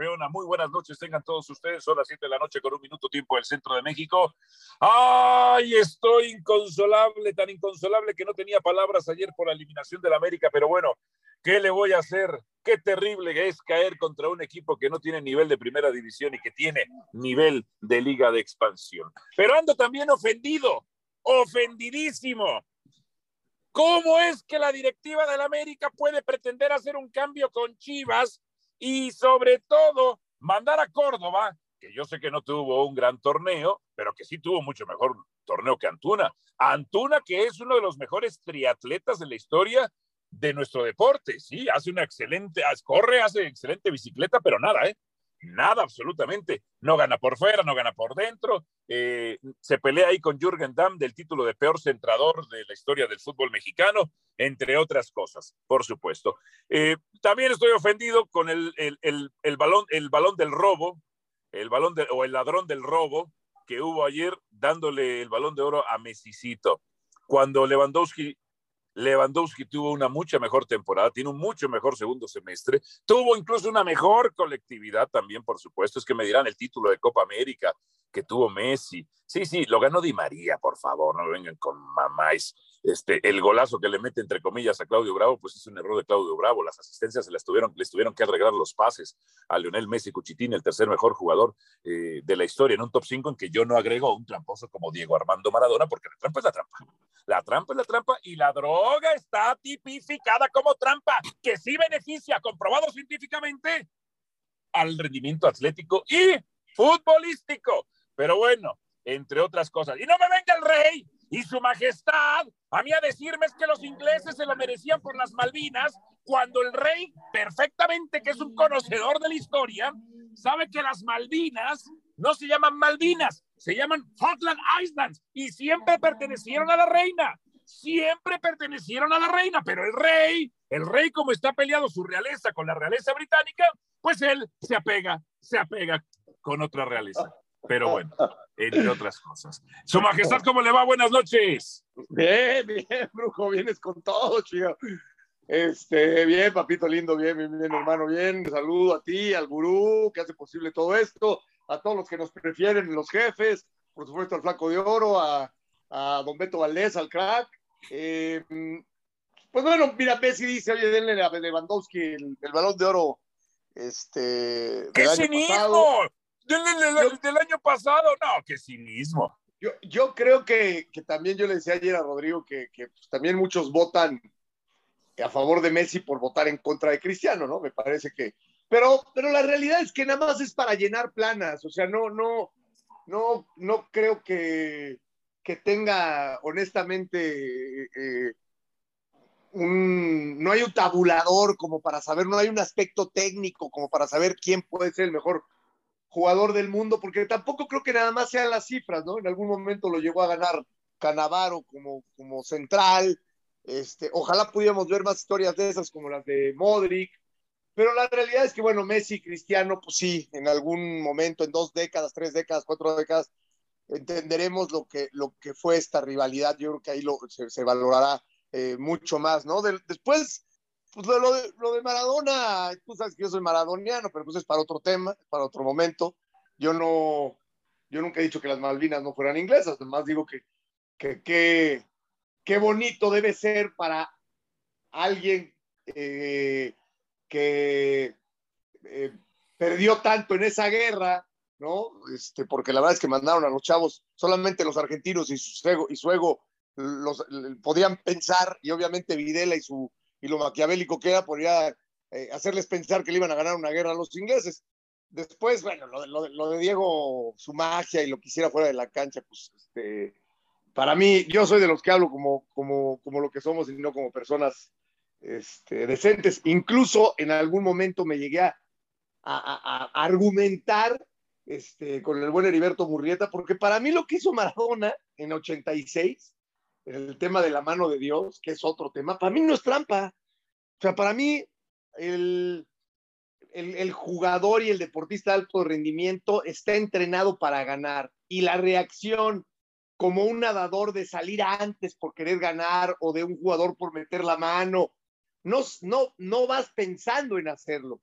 campeona. Muy buenas noches, tengan todos ustedes. Son las 7 de la noche con un minuto tiempo del centro de México. ¡Ay! Estoy inconsolable, tan inconsolable que no tenía palabras ayer por la eliminación del América, pero bueno, ¿qué le voy a hacer? Qué terrible es caer contra un equipo que no tiene nivel de primera división y que tiene nivel de liga de expansión. Pero ando también ofendido, ofendidísimo ¿Cómo es que la directiva del América puede pretender hacer un cambio con Chivas y sobre todo mandar a Córdoba, que yo sé que no tuvo un gran torneo, pero que sí tuvo mucho mejor torneo que Antuna? Antuna, que es uno de los mejores triatletas de la historia de nuestro deporte, sí, hace una excelente, corre, hace excelente bicicleta, pero nada, ¿eh? Nada absolutamente. No gana por fuera, no gana por dentro. Eh, se pelea ahí con Jürgen Damm del título de peor centrador de la historia del fútbol mexicano, entre otras cosas, por supuesto. Eh, también estoy ofendido con el, el, balón, el balón del robo, el balón o el ladrón del robo que hubo ayer dándole el balón de oro a Messicito. Cuando Lewandowski Lewandowski tuvo una mucha mejor temporada, tiene un mucho mejor segundo semestre, tuvo incluso una mejor colectividad también, por supuesto. Es que me dirán el título de Copa América que tuvo Messi. Sí, sí, lo ganó Di María, por favor, no vengan con mamáis. Este, el golazo que le mete entre comillas a Claudio Bravo, pues es un error de Claudio Bravo. Las asistencias se les tuvieron, les tuvieron que arreglar los pases a Lionel Messi Cuchitín, el tercer mejor jugador eh, de la historia, en un top 5 en que yo no agrego un tramposo como Diego Armando Maradona, porque la trampa es la trampa. La trampa es la trampa y la droga está tipificada como trampa, que sí beneficia, comprobado científicamente, al rendimiento atlético y futbolístico. Pero bueno, entre otras cosas. Y no me venga el rey y su majestad a mí a decirme es que los ingleses se lo merecían por las Malvinas, cuando el rey, perfectamente que es un conocedor de la historia, sabe que las Malvinas no se llaman Malvinas, se llaman Falkland Islands y siempre pertenecieron a la reina, siempre pertenecieron a la reina, pero el rey, el rey como está peleado su realeza con la realeza británica, pues él se apega, se apega con otra realeza. Pero bueno, entre otras cosas. Su Majestad, ¿cómo le va? Buenas noches. Bien, bien, brujo, vienes con todo, chido. Este, bien, papito lindo, bien, bien, bien, hermano, bien. Saludo a ti, al gurú, que hace posible todo esto, a todos los que nos prefieren, los jefes, por supuesto al Flaco de Oro, a, a Don Beto Valdés, al crack. Eh, pues bueno, mira, Messi dice, oye, denle a Lewandowski el, el balón de oro. Este, ¡Qué cinismo! Del, año pasado, no, qué cinismo. Yo, yo creo que, que, también yo le decía ayer a Rodrigo que, que pues, también muchos votan a favor de Messi por votar en contra de Cristiano, ¿no? Me parece que. Pero, pero la realidad es que nada más es para llenar planas, o sea, no, no, no, no creo que, que tenga honestamente eh, un, no hay un tabulador como para saber, no hay un aspecto técnico como para saber quién puede ser el mejor jugador del mundo, porque tampoco creo que nada más sean las cifras, ¿no? En algún momento lo llegó a ganar Canavaro como, como central. Este, ojalá pudiéramos ver más historias de esas como las de Modric, pero la realidad es que, bueno, Messi y Cristiano, pues sí, en algún momento, en dos décadas, tres décadas, cuatro décadas, entenderemos lo que, lo que fue esta rivalidad. Yo creo que ahí lo, se, valorará eh, mucho más, ¿no? después, pues lo, de, lo, de, Maradona, tú sabes que yo soy maradoniano, pero pues es para otro tema, para otro momento. Yo no, yo nunca he dicho que las Malvinas no fueran inglesas, además digo que que, qué bonito debe ser para alguien eh, que eh, perdió tanto en esa guerra, ¿no? Este, porque la verdad es que mandaron a los chavos, solamente los argentinos y su ego, y su ego los, podían pensar, y obviamente Videla y su y lo maquiavélico que era, podría eh, hacerles pensar que le iban a ganar una guerra a los ingleses. Después, bueno, lo, de Diego, su magia y lo que hiciera fuera de la cancha, pues, este, para mí, yo soy de los que hablo como, como, como lo que somos y no como personas este, decentes. Incluso en algún momento me llegué a, a, a, argumentar este, con el buen Heriberto Murrieta, porque para mí lo que hizo Maradona en 86 el tema de la mano de Dios, que es otro tema, para mí no es trampa. O sea, para mí el, el, jugador y el deportista de alto rendimiento está entrenado para ganar y la reacción como un nadador de salir antes por querer ganar o de un jugador por meter la mano, no, no, no vas pensando en hacerlo.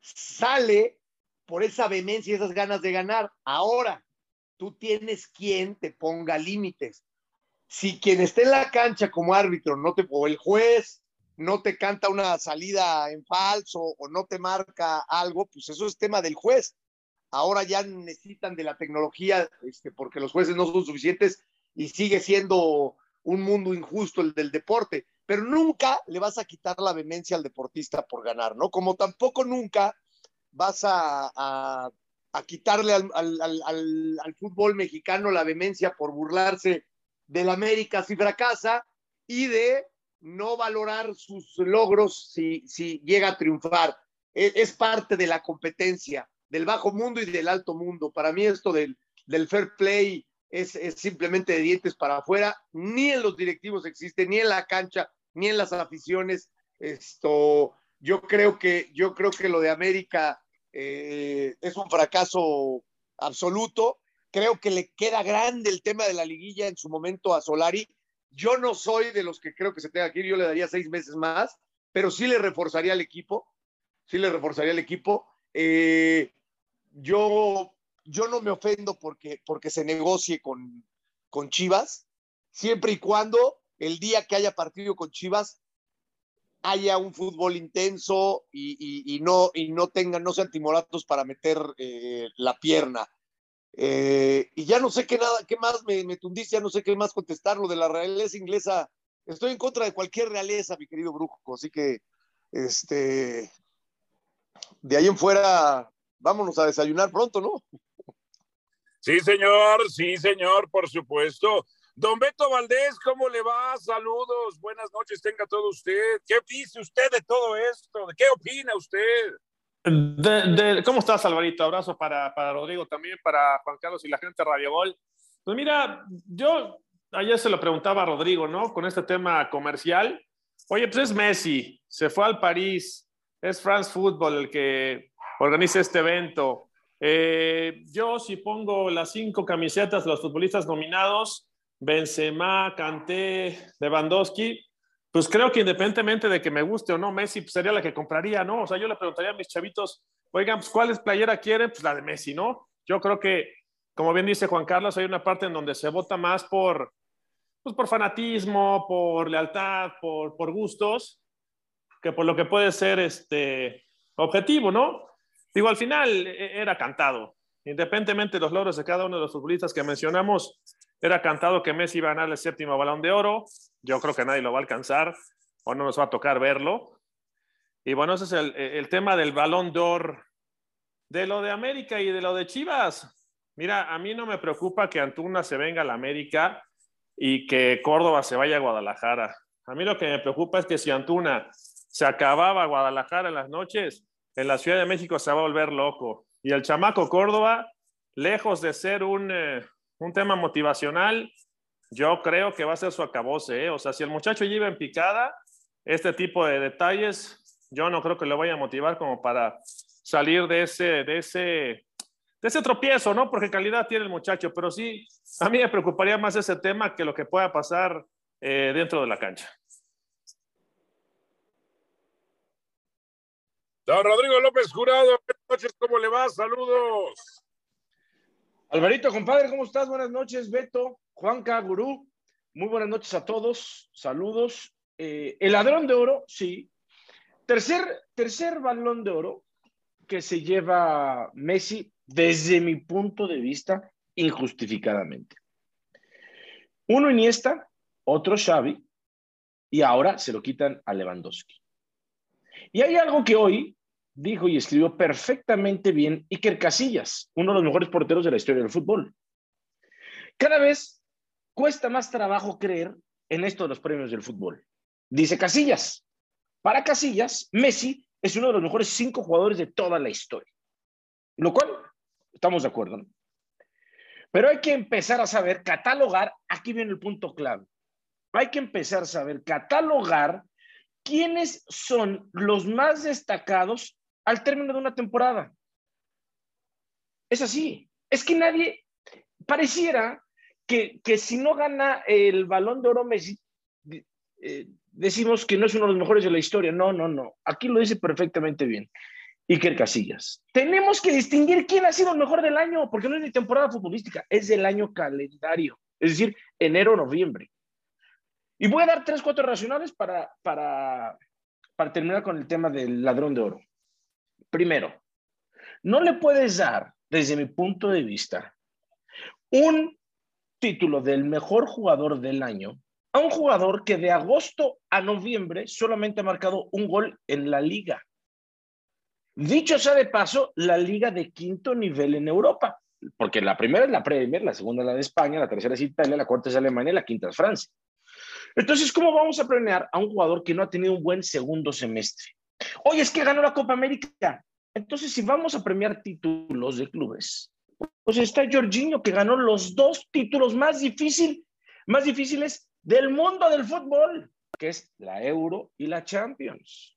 Sale por esa vehemencia y esas ganas de ganar. Ahora, tú tienes quien te ponga límites. Si quien esté en la cancha como árbitro no te, o el juez no te canta una salida en falso o no te marca algo, pues eso es tema del juez. Ahora ya necesitan de la tecnología este, porque los jueces no son suficientes y sigue siendo un mundo injusto el del deporte, pero nunca le vas a quitar la vehemencia al deportista por ganar, ¿no? Como tampoco nunca vas a, a, quitarle al, al, al, fútbol mexicano la vehemencia por burlarse del América si fracasa y de no valorar sus logros si, si llega a triunfar. Es, es, parte de la competencia del bajo mundo y del alto mundo. Para mí esto del, del fair play es, es, simplemente de dientes para afuera. Ni en los directivos existe, ni en la cancha, ni en las aficiones. Esto, yo creo que, yo creo que lo de América eh, es un fracaso absoluto. Creo que le queda grande el tema de la liguilla en su momento a Solari. Yo no soy de los que creo que se tenga que ir, yo le daría seis meses más, pero sí le reforzaría al equipo, sí le reforzaría al equipo. Eh, yo, yo no me ofendo porque, porque se negocie con, con Chivas, siempre y cuando el día que haya partido con Chivas haya un fútbol intenso y, no, y no tengan, no sean timoratos para meter eh, la pierna. Eh, y ya no sé qué nada, qué más me, me tundiste, ya no sé qué más contestar lo de la realeza inglesa. Estoy en contra de cualquier realeza, mi querido Brujo, así que este de ahí en fuera, vámonos a desayunar pronto, ¿no? Sí, señor, sí, señor, por supuesto. Don Beto Valdés, ¿cómo le va? Saludos, buenas noches, tenga todo usted. ¿Qué dice usted de todo esto? ¿De qué opina usted? De, ¿Cómo estás, Alvarito? Abrazo para, para, Rodrigo también, para Juan Carlos y la gente de Radio Gol. Pues mira, yo ayer se lo preguntaba a Rodrigo, ¿no? Con este tema comercial. Oye, pues es Messi, se fue al París, es France Football el que organiza este evento. Eh, yo si pongo las cinco camisetas de los futbolistas nominados, Benzema, Kanté, Lewandowski, pues creo que independientemente de que me guste o no Messi, pues sería la que compraría, ¿no? O sea, yo le preguntaría a mis chavitos, oigan, pues ¿cuál es playera quieren? Pues la de Messi, ¿no? Yo creo que, como bien dice Juan Carlos, hay una parte en donde se vota más por, pues por fanatismo, por lealtad, por, por gustos, que por lo que puede ser este objetivo, ¿no? Digo, al final e, era cantado. Independientemente de los logros de cada uno de los futbolistas que mencionamos, era cantado que Messi iba a ganar el séptimo balón de oro. Yo creo que nadie lo va a alcanzar o no nos va a tocar verlo. Y bueno, ese es el, tema del balón de oro. De lo de América y de lo de Chivas. Mira, a mí no me preocupa que Antuna se venga a la América y que Córdoba se vaya a Guadalajara. A mí lo que me preocupa es que si Antuna se acababa Guadalajara en las noches, en la Ciudad de México se va a volver loco. Y el chamaco Córdoba, lejos de ser un, eh, un tema motivacional, yo creo que va a ser su acabose. ¿eh? O sea, si el muchacho lleva en picada, este tipo de detalles, yo no creo que lo vaya a motivar como para salir de ese, de ese, de ese tropiezo, ¿no? Porque calidad tiene el muchacho, pero sí, a mí me preocuparía más ese tema que lo que pueda pasar eh, dentro de la cancha. Don Rodrigo López Jurado, buenas noches, ¿cómo le va? Saludos. Alvarito, compadre, ¿cómo estás? Buenas noches, Beto, Juanca, Gurú. Muy buenas noches a todos. Saludos. Eh, el ladrón de oro, sí. Tercer, tercer balón de oro que se lleva Messi, desde mi punto de vista, injustificadamente. Uno Iniesta, otro Xavi, y ahora se lo quitan a Lewandowski. Y hay algo que hoy dijo y escribió perfectamente bien Iker Casillas, uno de los mejores porteros de la historia del fútbol. Cada vez cuesta más trabajo creer en esto de los premios del fútbol. Dice Casillas, para Casillas, Messi es uno de los mejores cinco jugadores de toda la historia. Lo cual, estamos de acuerdo. Pero hay que empezar a saber catalogar, aquí viene el punto clave. Hay que empezar a saber catalogar quiénes son los más destacados al término de una temporada. Es así. Es que nadie, pareciera que, si no gana el balón de oro Messi, eh, decimos que no es uno de los mejores de la historia. No, no, no. Aquí lo dice perfectamente bien. Iker Casillas. Tenemos que distinguir quién ha sido el mejor del año, porque no es de temporada futbolística, es del año calendario, es decir, enero, noviembre. Y voy a dar tres, cuatro racionales para, para, para terminar con el tema del ladrón de oro. Primero, no le puedes dar, desde mi punto de vista, un título del mejor jugador del año a un jugador que de agosto a noviembre solamente ha marcado un gol en la liga. Dicho sea de paso, la liga de quinto nivel en Europa, porque la primera es la Premier, la segunda es la de España, la tercera es Italia, la cuarta es Alemania y la quinta es Francia. Entonces, ¿cómo vamos a premiar a un jugador que no ha tenido un buen segundo semestre? Oye, es que ganó la Copa América. Entonces, si vamos a premiar títulos de clubes, pues está Jorginho, que ganó los dos títulos más, difícil, más difíciles del mundo del fútbol, que es la Euro y la Champions.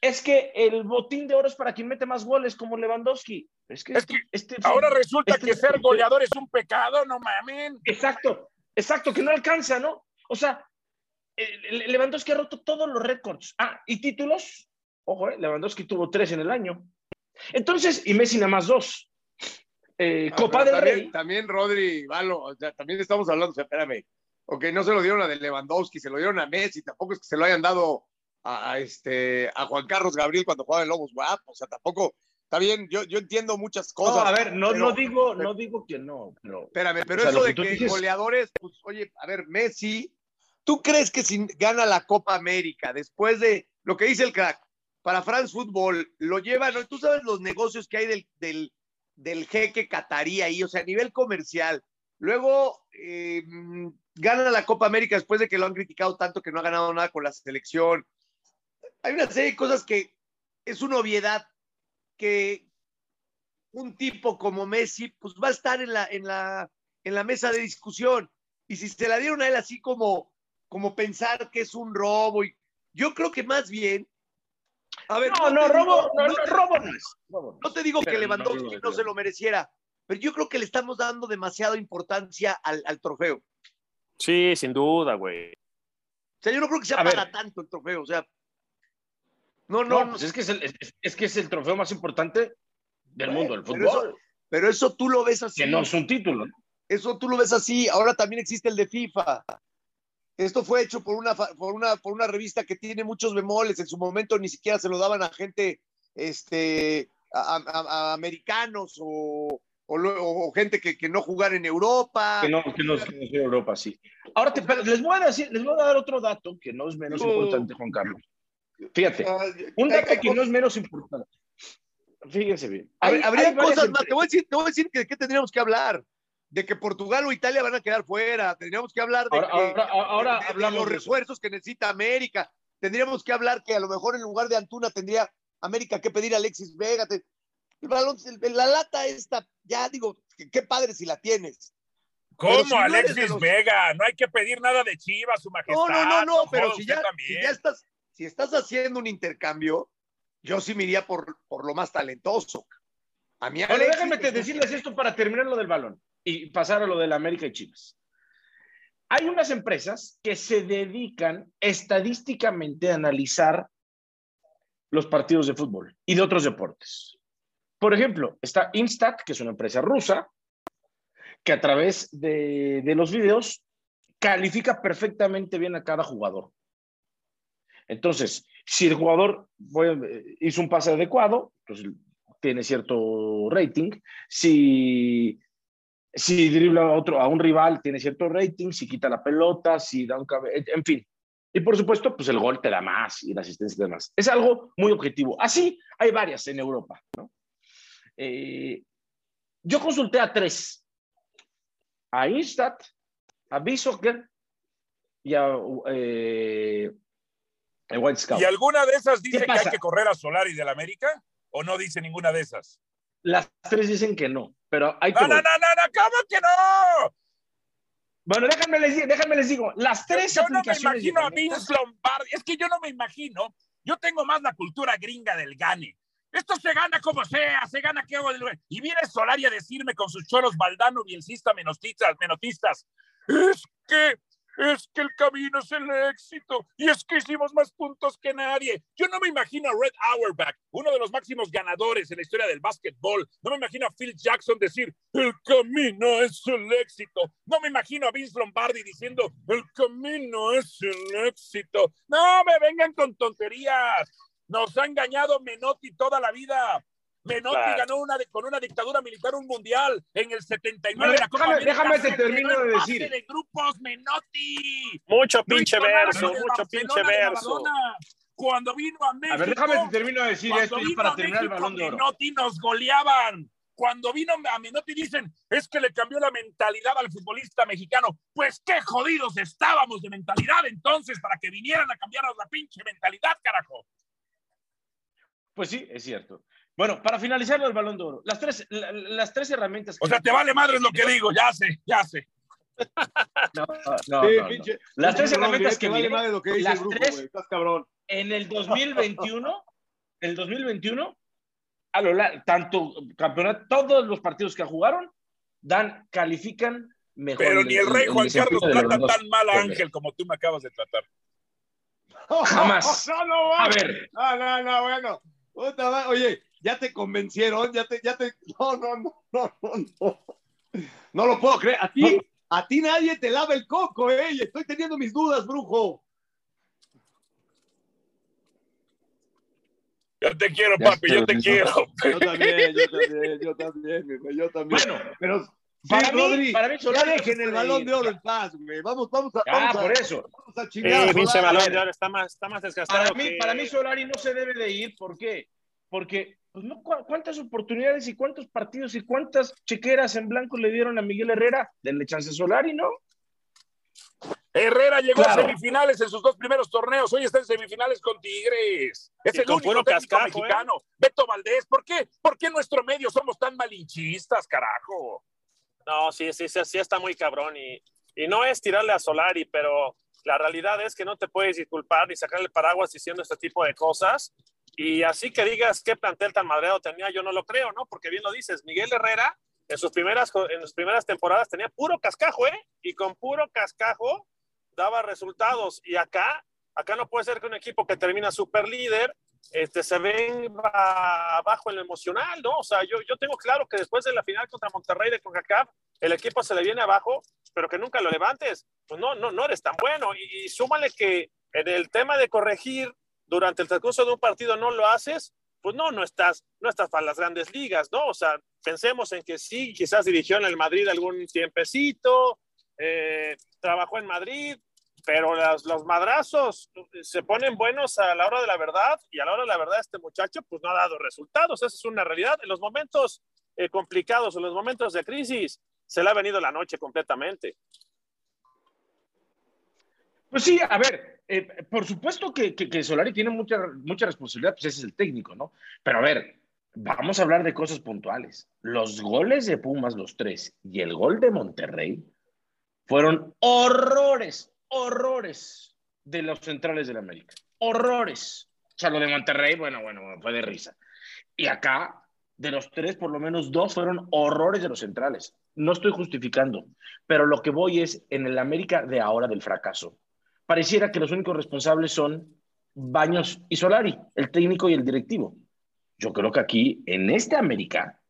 Es que el botín de oro es para quien mete más goles, como Lewandowski. Es que, este ahora resulta este que ser goleador es un pecado, no mamen. Exacto, exacto, que no alcanza, ¿no? O sea, Lewandowski ha roto todos los récords. Ah, y títulos. Ojo, eh, Lewandowski tuvo tres en el año. Entonces, y Messi nada más dos. Eh, ah, Copa del también, Rey. También Rodri, Valo, o sea, también estamos hablando, o sea, espérame, ok, no se lo dieron a de Lewandowski, se lo dieron a Messi, tampoco es que se lo hayan dado a, este, a Juan Carlos Gabriel cuando jugaba en Lobos Guap, o sea, tampoco, está bien, yo, yo entiendo muchas cosas. No, a ver, no, no, digo, no digo que no. Pero, espérame, pero eso de que, goleadores, pues, oye, a ver, Messi, ¿tú crees que si gana la Copa América después de lo que dice el crack, para France Football, lo llevan, tú sabes los negocios que hay del, del del jeque catarí ahí, o sea, a nivel comercial. Luego eh, gana la Copa América después de que lo han criticado tanto que no ha ganado nada con la selección. Hay una serie de cosas que es una obviedad que un tipo como Messi pues va a estar en la, en la, en la mesa de discusión. Y si se la dieron a él así como, como pensar que es un robo, y yo creo que más bien a ver, no, no, robo, no, robo no es. No te digo que Lewandowski no, se lo mereciera, pero yo creo que le estamos dando demasiada importancia al, trofeo. Sí, sin duda, güey. O sea, yo no creo que sea para tanto el trofeo, o sea. No, no. Pues es, que es, el, es, que es el trofeo más importante del mundo, el fútbol. Pero eso, tú lo ves así. Que no es un título. Eso tú lo ves así. Ahora también existe el de FIFA. Esto fue hecho por una, por una, por una revista que tiene muchos bemoles. En su momento ni siquiera se lo daban a gente, este, a, americanos o, o, gente que, que, no jugara en Europa. Que no, que no, que no en Europa, sí. Ahora les, voy a decir, les voy a dar otro dato que no es menos importante, Juan Carlos. Fíjate, ah, un dato que no es menos importante. Fíjense bien. habría cosas más. Te voy a decir, te voy a decir que, que tendríamos que hablar de que Portugal o Italia van a quedar fuera. Tendríamos que hablar de, ahora, hablamos los refuerzos que necesita América. Tendríamos que hablar que a lo mejor en lugar de Antuna tendría América que pedir a Alexis Vega. El balón, la lata esta, ya digo, qué padre si la tienes. ¿Cómo, Alexis Vega? No hay que pedir nada de Chivas, su majestad. No, no, no, no, pero si ya, estás, si estás haciendo un intercambio, yo sí me iría por, por lo más talentoso. A mí, déjame decirles esto para terminar lo del balón y pasar a lo de la América y Chivas. Hay unas empresas que se dedican estadísticamente a analizar los partidos de fútbol y de otros deportes. Por ejemplo, está Instat, que es una empresa rusa, que a través de, los videos califica perfectamente bien a cada jugador. Entonces, si el jugador hizo un pase adecuado, pues tiene cierto rating. Si si dribla a, otro, a un rival, tiene cierto rating, si quita la pelota, si da un cabello, en fin. Y por supuesto, pues el gol te da más y la asistencia te da más. Es algo muy objetivo. Así hay varias en Europa. ¿no? Eh, yo consulté a tres. A Instat, a B-Soccer y a eh, White Scout. ¿Y alguna de esas dice que hay que correr a Solari del América? ¿O no dice ninguna de esas? Las tres dicen que no, pero hay que. No, no, no, no, ¿cómo que no? Bueno, déjame les, déjame les digo, las tres yo, yo no me imagino a Vince Lombardi, es que yo no me imagino, yo tengo más la cultura gringa del gane. Esto se gana como sea, se gana que hago Y viene Solari a decirme con sus choros Valdano, bielcista, menotistas, menotistas, es que es que el camino es el éxito y es que hicimos más puntos que nadie. Yo no me imagino a Red Auerbach, uno de los máximos ganadores en la historia del básquetbol. No me imagino a Phil Jackson decir, el camino es el éxito. No me imagino a Vince Lombardi diciendo, el camino es el éxito. No me vengan con tonterías. Nos ha engañado Menotti toda la vida. Menotti ganó una con una dictadura militar un mundial en el 79 la Copa déjame, te termino de decir. De grupos, Menotti. Mucho pinche verso, mucho pinche verso. Cuando vino a México. A ver, déjame te termino de decir esto para terminar el balón de oro. Menotti nos goleaban. Cuando vino a Menotti dicen, es que le cambió la mentalidad al futbolista mexicano. Pues qué jodidos estábamos de mentalidad entonces para que vinieran a cambiarnos la pinche mentalidad, carajo. Pues sí, es cierto. Bueno, para finalizar el balón de oro, las tres, las tres herramientas. O sea, te vale madre lo que digo, ya sé, ya sé. No, no, Las tres herramientas que vale madre lo que dice las tres, estás cabrón. En el 2021, el 2021, a lo tanto campeonato, todos los partidos que jugaron dan, califican mejor. Pero ni el rey Juan Carlos trata tan mal a Ángel como tú me acabas de tratar. Jamás. No, no, a ver. No, no, no, bueno. Oye, ya te convencieron, ya te, ya te, no, no, no, no, no, no, lo puedo creer. A ti, a ti nadie te lava el coco, eh. estoy teniendo mis dudas, brujo. Yo te quiero, papi, yo te quiero. Yo también, yo también, yo también, yo también. Bueno, pero para, mí, para mí, ya dejen el balón de oro en paz, güey. Vamos, vamos a. Ah, por eso. Vamos a chingar. pinche balón de oro está más, está más desgastado. Para mí, para mí, Solari no se debe de ir. ¿Por qué? Porque pues no, ¿cuántas oportunidades y cuántos partidos y cuántas chequeras en blanco le dieron a Miguel Herrera? Denle chance Solari, ¿no? Herrera llegó a semifinales en sus dos primeros torneos. Hoy está en semifinales con Tigres. Es el único técnico ¿eh? mexicano. Beto Valdés, ¿por qué? ¿Por qué en nuestro medio somos tan malinchistas, carajo? No, sí, sí, sí, sí está muy cabrón. Y, y no es tirarle a Solari, pero la realidad es que no te puedes disculpar ni sacarle paraguas diciendo este tipo de cosas y así que digas qué plantel tan madreado tenía, yo no lo creo, ¿no? Porque bien lo dices, Miguel Herrera en sus primeras, en sus primeras temporadas tenía puro cascajo, ¿eh? Y con puro cascajo daba resultados. Y acá, acá no puede ser que un equipo que termina super líder este, se venga abajo en lo emocional, ¿no? O sea, yo, yo tengo claro que después de la final contra Monterrey de CONCACAF, el equipo se le viene abajo, pero que nunca lo levantes. Pues no, no, no eres tan bueno. Y, y súmale que en el tema de corregir durante el transcurso de un partido no lo haces, pues no, no estás, no estás para las grandes ligas, ¿no? O sea, pensemos en que sí, quizás dirigió en el Madrid algún tiempecito, eh, trabajó en Madrid, pero los madrazos se ponen buenos a la hora de la verdad y a la hora de la verdad este muchacho pues no ha dado resultados, esa es una realidad. En los momentos eh, complicados o los momentos de crisis se le ha venido la noche completamente. Pues sí, a ver, eh, por supuesto que, Solari tiene mucha, mucha responsabilidad, pues ese es el técnico, ¿no? Pero a ver, vamos a hablar de cosas puntuales. Los goles de Pumas, los tres, y el gol de Monterrey fueron horrores, horrores de los centrales de la América. Horrores. O sea, lo de Monterrey, bueno, bueno, fue de risa. Y acá, de los tres, por lo menos dos fueron horrores de los centrales. No estoy justificando, pero lo que voy es en el América de ahora del fracaso pareciera que los únicos responsables son Baños y Solari, el técnico y el directivo. Yo creo que aquí, en este América,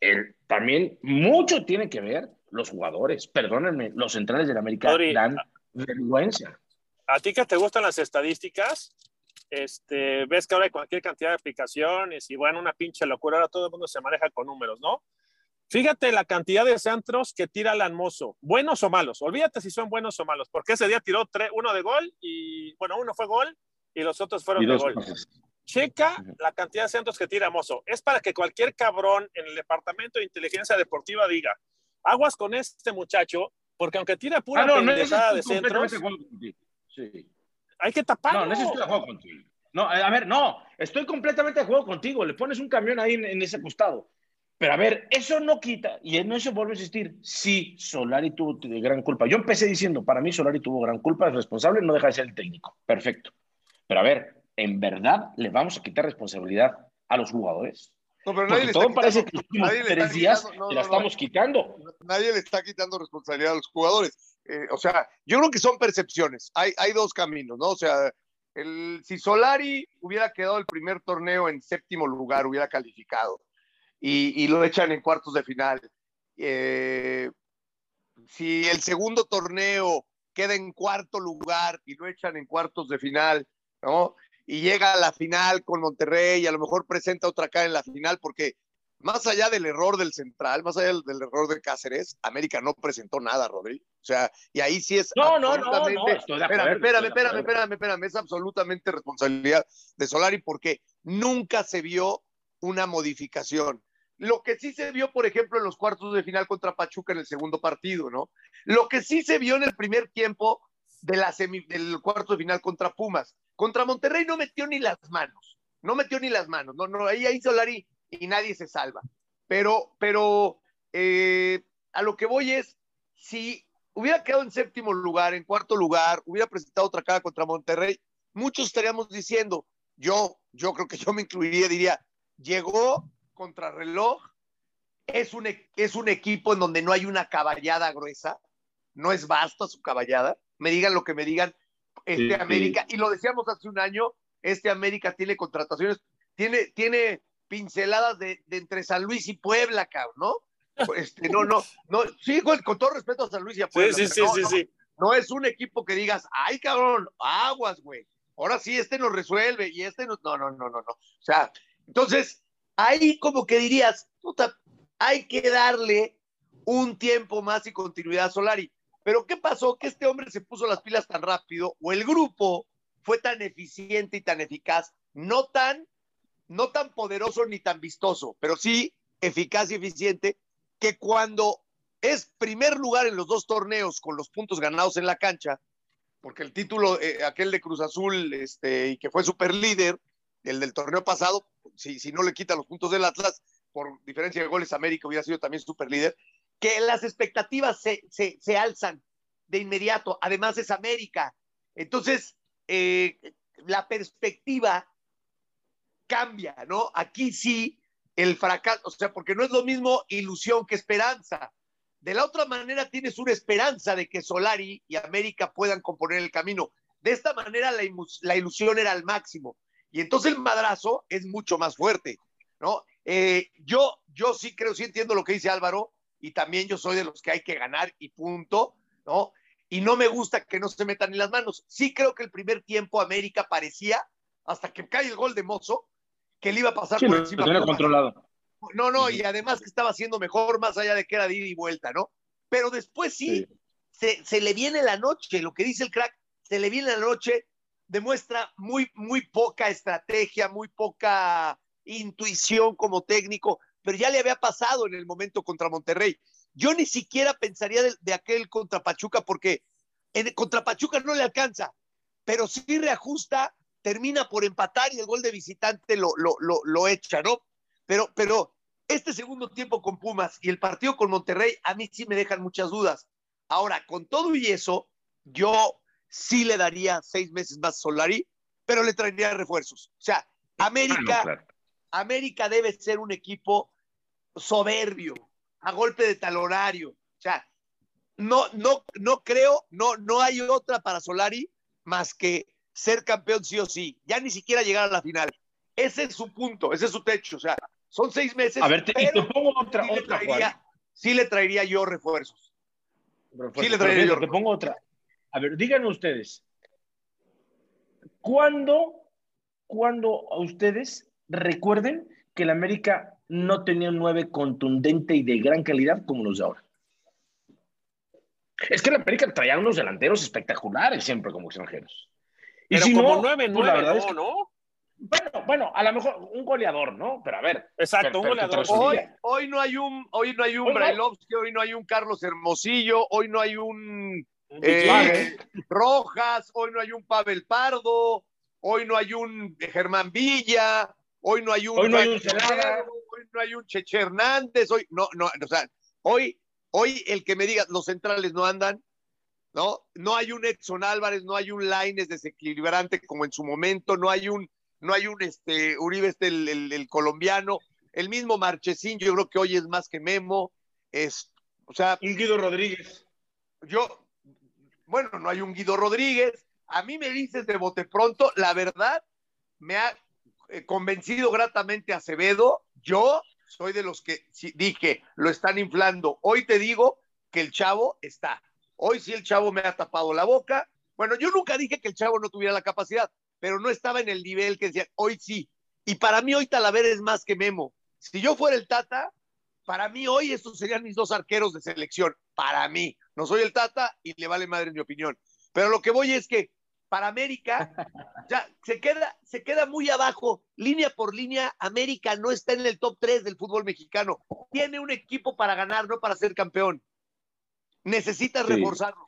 el, también mucho tiene que ver los jugadores. Perdónenme, los centrales del América dan vergüenza. ¿A ti que te gustan las estadísticas? Este, ves que ahora hay cualquier cantidad de aplicaciones y bueno, una pinche locura, ahora todo el mundo se maneja con números, ¿no? Fíjate la cantidad de centros que tira Lanmoso, buenos o malos. Olvídate si son buenos o malos, porque ese día tiró tres, uno de gol y, bueno, uno fue gol y los otros fueron de gol. Checa la cantidad de centros que tira Mozo. Es para que cualquier cabrón en el departamento de inteligencia deportiva diga, aguas con este muchacho, porque aunque tira pura ah, no, de centros, sí. hay que taparlo. No, no estoy de acuerdo contigo. No, a ver, no, estoy completamente de acuerdo contigo. Le pones un camión ahí en ese costado. Pero a ver, eso no quita, y en eso vuelve a insistir, sí, Solari tuvo gran culpa. Yo empecé diciendo, para mí Solari tuvo gran culpa, es responsable, no deja de ser el técnico. Perfecto. Pero a ver, ¿en verdad le vamos a quitar responsabilidad a los jugadores? No, pero nadie le todo parece que los últimos tres días no, la estamos quitando. nadie le está quitando responsabilidad a los jugadores. Eh, o sea, yo creo que son percepciones. Hay, hay dos caminos, ¿no? O sea, el, si Solari hubiera quedado el primer torneo en séptimo lugar, hubiera calificado y, y lo echan en cuartos de final. Eh, si el segundo torneo queda en cuarto lugar y lo echan en cuartos de final, ¿no? Y llega a la final con Monterrey y a lo mejor presenta otra cara en la final porque más allá del error del central, más allá del, del error de Cáceres, América no presentó nada, Rodri. O sea, y ahí sí es. No, no, no, no, absolutamente- estoy de Espérame, acuerdo. espérame, espérame. Es absolutamente responsabilidad de Solari porque nunca se vio una modificación. Lo que sí se vio, por ejemplo, en los cuartos de final contra Pachuca en el segundo partido, ¿no? Lo que sí se vio en el primer tiempo de la semi- del cuarto de final contra Pumas. Contra Monterrey no metió ni las manos. No metió ni las manos. No, no, ahí, ahí Solari y nadie se salva. Pero, pero eh, a lo que voy es, si hubiera quedado en séptimo lugar, en cuarto lugar, hubiera presentado otra cara contra Monterrey, muchos estaríamos diciendo, yo, yo creo que yo me incluiría, diría, llegó contra reloj, es un, e- es un equipo en donde no hay una caballada gruesa, no es basta su caballada, me digan lo que me digan, este Sí, sí. América, y lo decíamos hace un año, este América tiene contrataciones, tiene, tiene pinceladas de, de entre San Luis y Puebla, cabrón, ¿no? Este, no, no, no, sí, con, con todo respeto a San Luis y a Sí, Puebla. sí, pero sí, no, sí, no, sí. no es un equipo que digas, ay, cabrón, aguas, güey. Ahora sí, este nos resuelve y este nos... No, no, no, no, no. O sea, entonces, ahí como que dirías, hay que darle un tiempo más y continuidad a Solari. Pero ¿qué pasó? Que este hombre se puso las pilas tan rápido o el grupo fue tan eficiente y tan eficaz, no tan, no tan poderoso ni tan vistoso, pero sí eficaz y eficiente, que cuando es primer lugar en los dos torneos con los puntos ganados en la cancha, porque el título, eh, aquel de Cruz Azul, este, y que fue super líder, el del torneo pasado, si, si no le quita los puntos del Atlas, por diferencia de goles, América hubiera sido también super líder, que las expectativas se, se, se alzan de inmediato. Además es América. Entonces, eh, la perspectiva cambia, ¿no? Aquí sí, el fracaso, o sea, porque no es lo mismo ilusión que esperanza. De la otra manera tienes una esperanza de que Solari y América puedan componer el camino. De esta manera la, la ilusión era al máximo. Y entonces el madrazo es mucho más fuerte, ¿no? Eh, yo, yo sí creo, sí entiendo lo que dice Álvaro, y también yo soy de los que hay que ganar y punto, ¿no? Y no me gusta que no se metan en las manos. Sí creo que el primer tiempo América parecía, hasta que cae el gol de Mozo, que le iba a pasar Sí, por lo encima. Pumas. controlado. No, no, y además que estaba haciendo mejor, más allá de que era de ida y vuelta, ¿no? Pero después sí, Se, se le viene la noche, lo que dice el crack, se le viene la noche, demuestra muy, muy poca estrategia, muy poca intuición como técnico, pero ya le había pasado en el momento contra Monterrey. Yo ni siquiera pensaría de, aquel contra Pachuca, porque contra Pachuca no le alcanza, pero sí reajusta, termina por empatar y el gol de visitante lo, lo, lo, lo echa, ¿no? Pero, pero este segundo tiempo con Pumas y el partido con Monterrey a mí sí me dejan muchas dudas. Ahora, con todo y eso, yo sí le daría seis meses más a Solari, pero le traería refuerzos. O sea, América, Ah, no, claro. América debe ser un equipo soberbio, a golpe de talonario. O sea, no, no, no creo, no, no hay otra para Solari más que ser campeón sí o sí, ya ni siquiera llegar a la final. Ese es su punto, ese es su techo. O sea, son seis meses. A ver, te, y pero te pongo otra, sí, le otra, traería, sí le traería yo refuerzos. Sí, le traería yo. Te pongo otra. A ver, díganme ustedes. ¿Cuándo, cuándo a ustedes recuerden que el América no tenía un 9 contundente y de gran calidad como los de ahora? Es que el América traía unos delanteros espectaculares siempre como extranjeros. Y Pero si como no, 9 pues la 9 verdad no, es que- ¿no? bueno, bueno, a lo mejor un goleador, ¿no? Pero a ver. Exacto, un goleador. Hoy, hoy no hay un, hoy no hay un Hoy no. Brailovsky, hoy no hay un Carlos Hermosillo, hoy no hay Un eh, Rojas, hoy no hay un Pavel Pardo, hoy no hay un Germán Villa, hoy no hay un Hoy no hay un hoy no hay un Cheche Hernández, hoy no, no, o sea, hoy, hoy el que me diga los centrales no andan, ¿no? No hay un Edson Álvarez, no hay un Laines desequilibrante como en su momento, no hay un, no hay un este Uribe este el, el- el colombiano, el mismo Marchesín, yo creo que hoy es más que Memo. Es, o sea, Un Guido Rodríguez. yo, bueno, no hay un Guido Rodríguez. A mí me dices de bote pronto, la verdad, me ha eh, convencido gratamente Acevedo. Yo soy de los que dije, lo están inflando. Hoy te digo que el chavo está. Hoy sí el chavo me ha tapado la boca. Bueno, yo nunca dije que el chavo no tuviera la capacidad, pero no estaba en el nivel que decía, hoy sí. Y para mí hoy Talavera es más que Memo. Si yo fuera el Tata, para mí hoy estos serían mis dos arqueros de selección. Para mí. No soy el Tata y le vale madre mi opinión. Pero lo que voy es que para América ya se queda, se queda muy abajo. Línea por línea, América no está en el top 3 del fútbol mexicano. Tiene un equipo para ganar, no para ser campeón. Necesitas Sí. reforzarlo.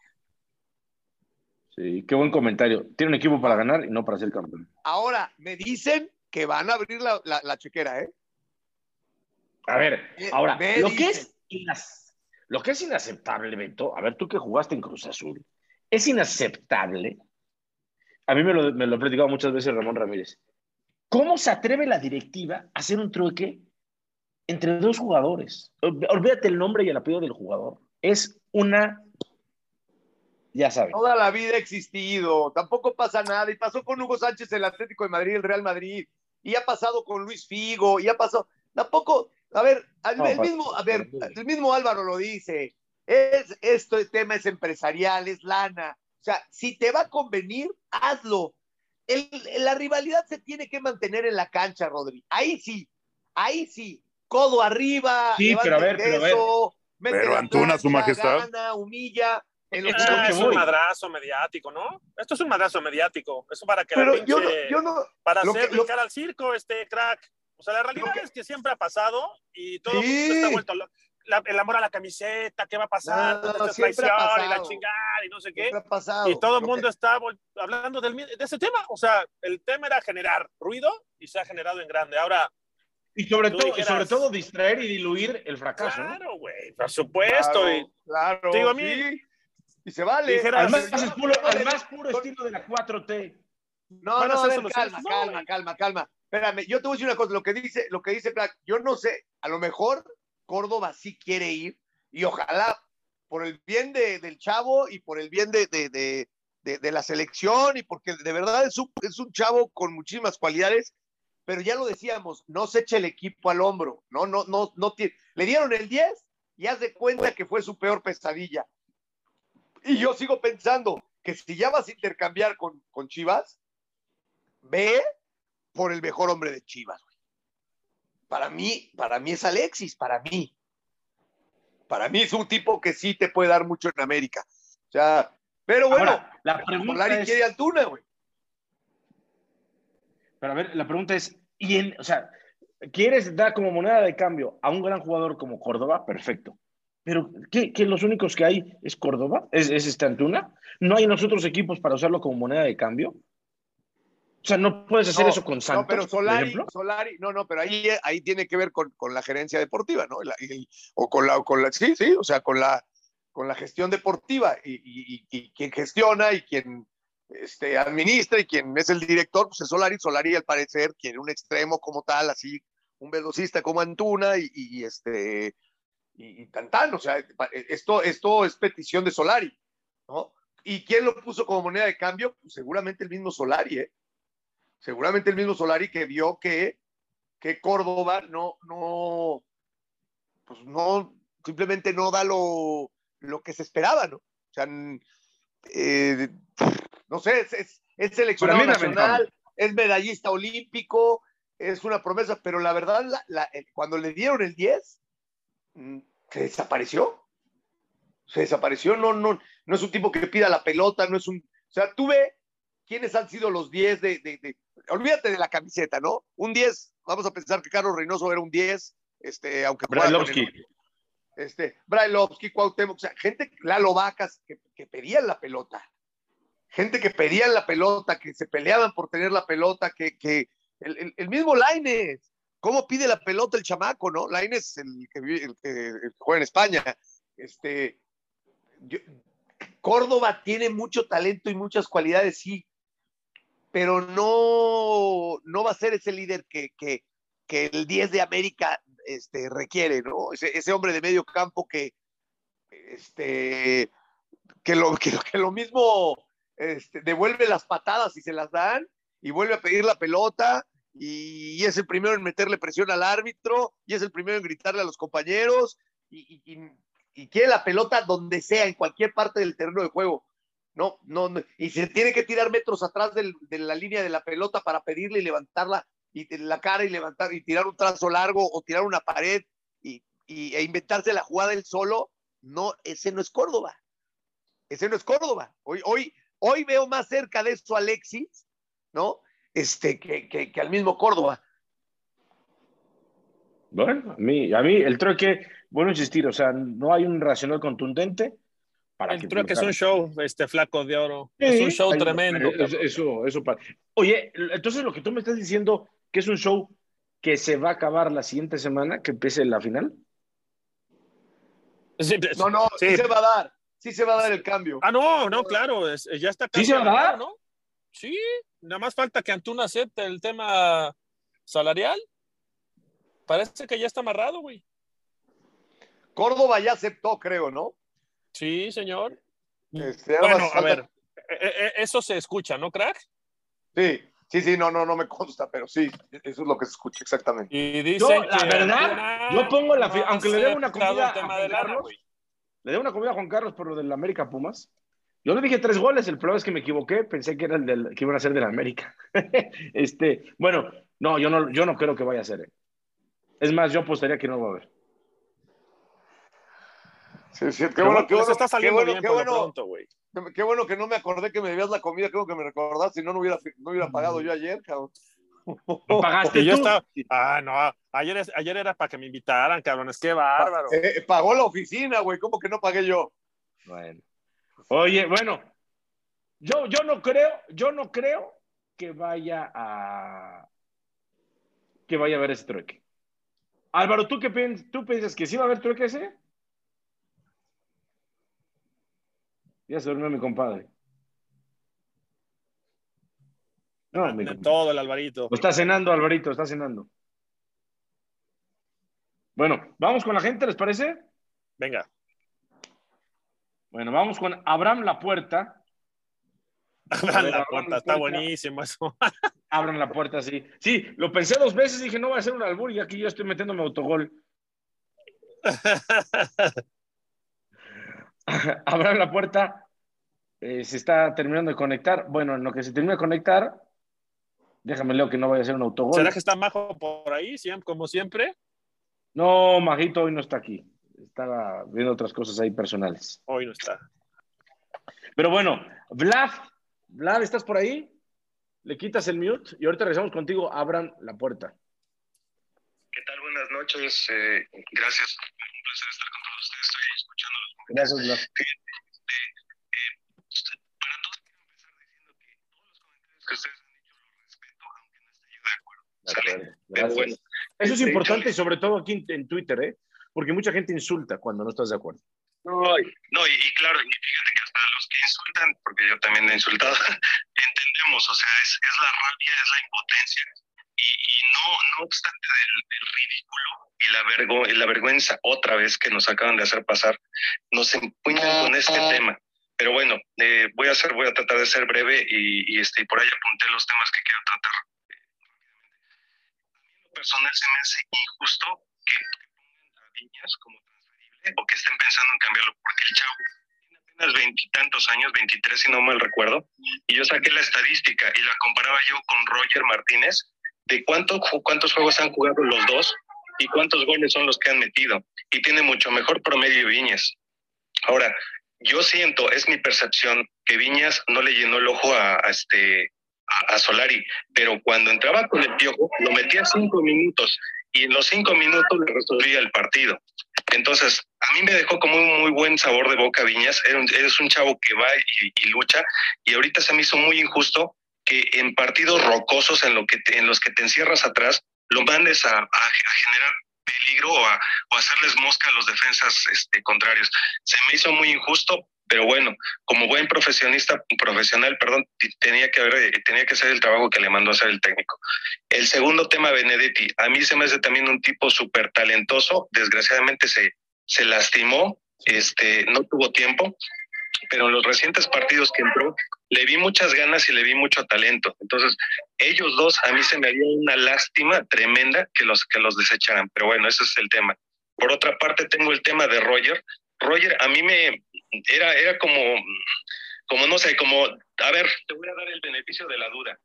Sí, qué buen comentario. Tiene un equipo para ganar y no para ser campeón. Ahora, me dicen que van a abrir la, la- la chequera, ¿eh? A ver, Eh, ahora, me lo que, es lo que es inaceptable, Beto, a ver, tú que jugaste en Cruz Azul, es inaceptable. A mí me lo, me lo platicado muchas veces Ramón Ramírez. ¿Cómo se atreve la directiva a hacer un trueque entre dos jugadores? Ol- Olvídate el nombre y el apellido del jugador. Es una. Ya sabes. Toda la vida ha existido, tampoco pasa nada. Y pasó con Hugo Sánchez el Atlético de Madrid, el Real Madrid, y ha pasado con Luis Figo, y ha pasado. Tampoco, a ver, el mismo, a ver, el mismo Álvaro lo dice. Es, esto el tema es empresarial, es lana. O sea, si te va a convenir, hazlo. El- la rivalidad se tiene que mantener en la cancha, Rodri. Ahí sí, ahí sí. Codo arriba, Sí, pero a ver, el pero a ver. Pero Antuna, su majestad. gana, humilla. En lo que Ah, es voy. un madrazo mediático, ¿no? Esto es un madrazo mediático. Eso para que la Pero yo no, pinche- yo no, para hacer que- lo- al circo, este crack. O sea, la realidad que- es que siempre ha pasado y todo el Sí. mundo está vuelto lo- la- el amor a la camiseta, ¿qué va a pasar? No, ¿Dónde está siempre ha traición y la chingada y no sé qué? siempre ha pasado. Y todo el mundo que- está hablando del, de ese tema. O sea, el tema era generar ruido y se ha generado en grande. Ahora, Y sobre, todo, y dijeras- sobre todo distraer y diluir el fracaso. ¿no? claro, güey, por supuesto. Claro, y- claro, digo, a mí- sí. Y se vale. Dijeras- Además, es no- puro, no además, puro estilo de la 4T. No, no, a ver, calma, No, calma, calma, calma. Espérame, yo te voy a decir una cosa, lo que dice, lo que dice Black, yo no sé, a lo mejor Córdoba sí quiere ir y ojalá por el bien de- del chavo y por el bien de, de- de- la selección y porque de verdad es un, es un chavo con muchísimas cualidades, pero ya lo decíamos, no se eche el equipo al hombro, no, no, no, no tiene. Le dieron el 10 y haz de cuenta que fue su peor pesadilla. Y yo sigo pensando que si ya vas a intercambiar con, con Chivas, ve por el mejor hombre de Chivas. güey. Para mí, para mí es Alexis, para mí. Para mí es un tipo que sí te puede dar mucho en América. O sea, pero bueno, Ahora, la pregunta es, quiere Antuna, güey. pero a ver, la pregunta es, ¿y en- o sea, ¿quieres dar como moneda de cambio a un gran jugador como Córdoba? Perfecto. Pero, ¿qué, ¿Que los únicos que hay es Córdoba? ¿Es, es este Antuna? ¿No hay en los otros equipos para usarlo como moneda de cambio? O sea, ¿no puedes hacer No, eso con Santos, No, pero Solari? Solari, no, no, pero ahí, ahí tiene que ver con, con la gerencia deportiva, ¿no? O con la, o con la, sí, sí, o sea, con la, con la gestión deportiva y, y, y- y quien gestiona y quien este, administra y quien es el director, pues es Solari. Solari, al parecer, quiere un extremo como tal, así, un velocista como Antuna y, y- este, y, y tan tan, o sea, esto, esto es petición de Solari, ¿no? ¿Y quién lo puso como moneda de cambio? Pues seguramente el mismo Solari, ¿eh? Seguramente el mismo Solari que vio que, que Córdoba no, no, pues no, simplemente no da lo, lo que se esperaba, ¿no? O sea, eh, no sé, es, es, es seleccionado nacional, es medallista olímpico, es una promesa, pero la verdad, la- la- el- cuando le dieron el 10, mm, se desapareció. Se desapareció, no, no, no es un tipo que pida la pelota, no es un. O sea, tú ve quiénes han sido los 10 de, de- de- Olvídate de la camiseta, ¿no? Un 10, vamos a pensar que Carlos Reynoso era un 10, este, aunque Brailovsky. este, Brailovsky, Cuauhtémoc, o sea, gente, Lalo Vacas, que, que pedían la pelota. Gente que pedían la pelota, que se peleaban por tener la pelota, que, que el, el- el mismo Laines, ¿cómo pide la pelota el chamaco, no? Laines, el que, vive- el que- el que juega en España. Este, yo- Córdoba tiene mucho talento y muchas cualidades, sí, pero no, no va a ser ese líder que, que, que el 10 de América este, requiere, ¿no? Ese, hombre de medio campo que, este, que, lo, que, lo mismo este, devuelve las patadas y se las dan y vuelve a pedir la pelota y, es el primero en meterle presión al árbitro y es el primero en gritarle a los compañeros y, y quiere la pelota donde sea, en cualquier parte del terreno de juego. No, no, no, y se tiene que tirar metros atrás del, de la línea de la pelota para pedirle y levantarla y la cara y levantar y tirar un trazo largo o tirar una pared y, e inventarse la jugada él solo. No, ese no es Córdoba. Ese no es Córdoba. Hoy, hoy, hoy veo más cerca de eso a Alexis, ¿no? Este, que, que, que al mismo Córdoba. Bueno, a mí, a mí el trueque, bueno insistir, o sea, no hay un racional contundente. Para el trueque es un show, este flaco de oro. Sí, es un show hay, tremendo. Eso, eso, Oye, entonces lo que tú me estás diciendo, que es un show que se va a acabar la siguiente semana, que empiece la final. Sí, no, no, sí. sí. se va a dar. Sí se va a dar el cambio. Ah, no, no, claro, es, ya está. ¿Sí se va a dar? ¿no? Sí, nada más falta que Antuna acepte el tema salarial. Parece que ya está amarrado, güey. Córdoba ya aceptó, creo, ¿no? Sí, señor. Este, bueno, a ver, eso se escucha, ¿no, crack? Sí, sí, sí, no, no, no me consta, pero sí, eso es lo que se escucha exactamente. Y dice la verdad, yo pongo la, aunque le dé una comida a Juan Carlos, le dé una comida a Juan Carlos por lo del América Pumas. Yo le dije tres goles, el problema es que me equivoqué, pensé que era el del, que iban a ser del América. este, bueno, no, yo no, yo no creo que vaya a ser. ¿eh? Es más, yo apostaría que no va a haber. Sí, sí, qué bueno, qué bueno, está saliendo qué bueno, bien qué bueno, pronto, güey. Qué bueno que no me acordé que me debías la comida, creo que me recordaste, si no, no hubiera, no hubiera pagado yo ayer, cabrón. ¿Lo pagaste yo tú? estaba... Ah, no, ayer, es, ayer era para que me invitaran, cabrones, qué bárbaro. Eh, pagó la oficina, güey, ¿cómo que no pagué yo? Bueno. Oye, bueno, yo, yo no creo, yo no creo que vaya a que vaya a haber ese trueque. Álvaro, ¿tú qué piensas? ¿Tú piensas que sí va a haber trueque ese? Ya se durmió mi compadre. No, mi compadre. todo el Alvarito. Está cenando, Alvarito, está cenando. Bueno, vamos con la gente, ¿les parece? Venga. Bueno, vamos con Abraham La Puerta. Abran la puerta, está buenísimo eso. Abran la puerta, sí. Sí, lo pensé dos veces, dije, no va a ser un albur y aquí yo estoy metiéndome autogol. Abran la puerta, eh, se está terminando de conectar. Bueno, en lo que se termina de conectar, déjame leo que no vaya a ser un autogol. ¿Será que está Majo por ahí, como siempre? No, Majito hoy no está aquí. Estaba viendo otras cosas ahí personales. Hoy no está. Pero bueno, Vlad, Vlad, ¿estás por ahí? Le quitas el mute y ahorita regresamos contigo. Abran la puerta. ¿Qué tal? Buenas noches. Eh, gracias. Un placer estar con todos ustedes. Estoy escuchándolos. Gracias, Vlad. Este, eh, para todos, quiero empezar diciendo que todos los comentarios que ustedes han dicho respeto, aunque no esté yo de acuerdo. ¿sale? Pero bueno, Eso es este, importante, yo- sobre todo aquí en, en Twitter, ¿eh? Porque mucha gente insulta cuando no estás de acuerdo. No, y, no, y, y claro, y fíjate que hasta los que insultan, porque yo también he insultado, entendemos, o sea, es, es la rabia, es la impotencia. Y, y no, no obstante del, del ridículo y la, vergo, y la vergüenza otra vez que nos acaban de hacer pasar, nos empuñan con este tema. Pero bueno, eh, voy a hacer, voy a tratar de ser breve y, y este, y por ahí apunté los temas que quiero tratar A mí personal se me hace injusto que, pongan a Viñas como transferible o que estén pensando en cambiarlo, porque el chavo tiene apenas veintitantos años, 23 si no mal recuerdo, y yo saqué la estadística y la comparaba yo con Roger Martínez de cuánto, cuántos juegos han jugado los dos y cuántos goles son los que han metido. Y tiene mucho mejor promedio Viñas. Ahora, yo siento, es mi percepción, que Viñas no le llenó el ojo a, este, a, Solari, pero cuando entraba con el piojo, lo metía cinco minutos y en los cinco minutos le resolvía el partido. Entonces, a mí me dejó como un muy buen sabor de boca Viñas. Era un- chavo que va y, lucha, y ahorita se me hizo muy injusto que en partidos rocosos en, lo que en los que te encierras atrás, lo mandes a, a- a generar peligro o a, o hacerles mosca a los defensas este, contrarios. Se me hizo muy injusto, Pero bueno, como buen profesionista, profesional, perdón, tenía que haber, tenía que hacer el trabajo que le mandó a hacer el técnico. El segundo tema, Benedetti, a mí se me hace también un tipo súper talentoso, desgraciadamente se, se lastimó, este, no tuvo tiempo, pero en los recientes partidos que entró, le vi muchas ganas y le vi mucho talento. Entonces, ellos dos, a mí se me dio una lástima tremenda que los, que los desecharan, pero bueno, ese es el tema. Por otra parte, tengo el tema de Roger. Roger, a mí me era, era como, como no sé, como, a ver, te voy a dar el beneficio de la duda.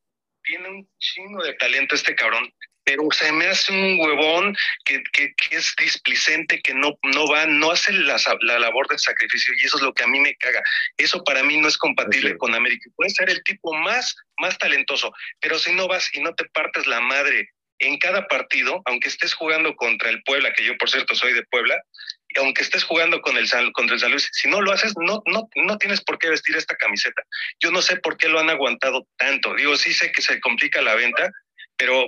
Tiene un chingo de talento este cabrón, pero se me hace un huevón que, que, que es displicente, que no, no va, no hace la, la, labor de sacrificio y eso es lo que a mí me caga. Eso para mí no es compatible con América. Puede ser el tipo más, más talentoso, pero si no vas y no te partes la madre en cada partido, aunque estés jugando contra el Puebla, que yo por cierto soy de Puebla, y aunque estés jugando con el contra el San Luis, si no lo haces, no, no, no tienes por qué vestir esta camiseta. Yo no sé por qué lo han aguantado tanto. Digo, sí sé que se complica la venta, pero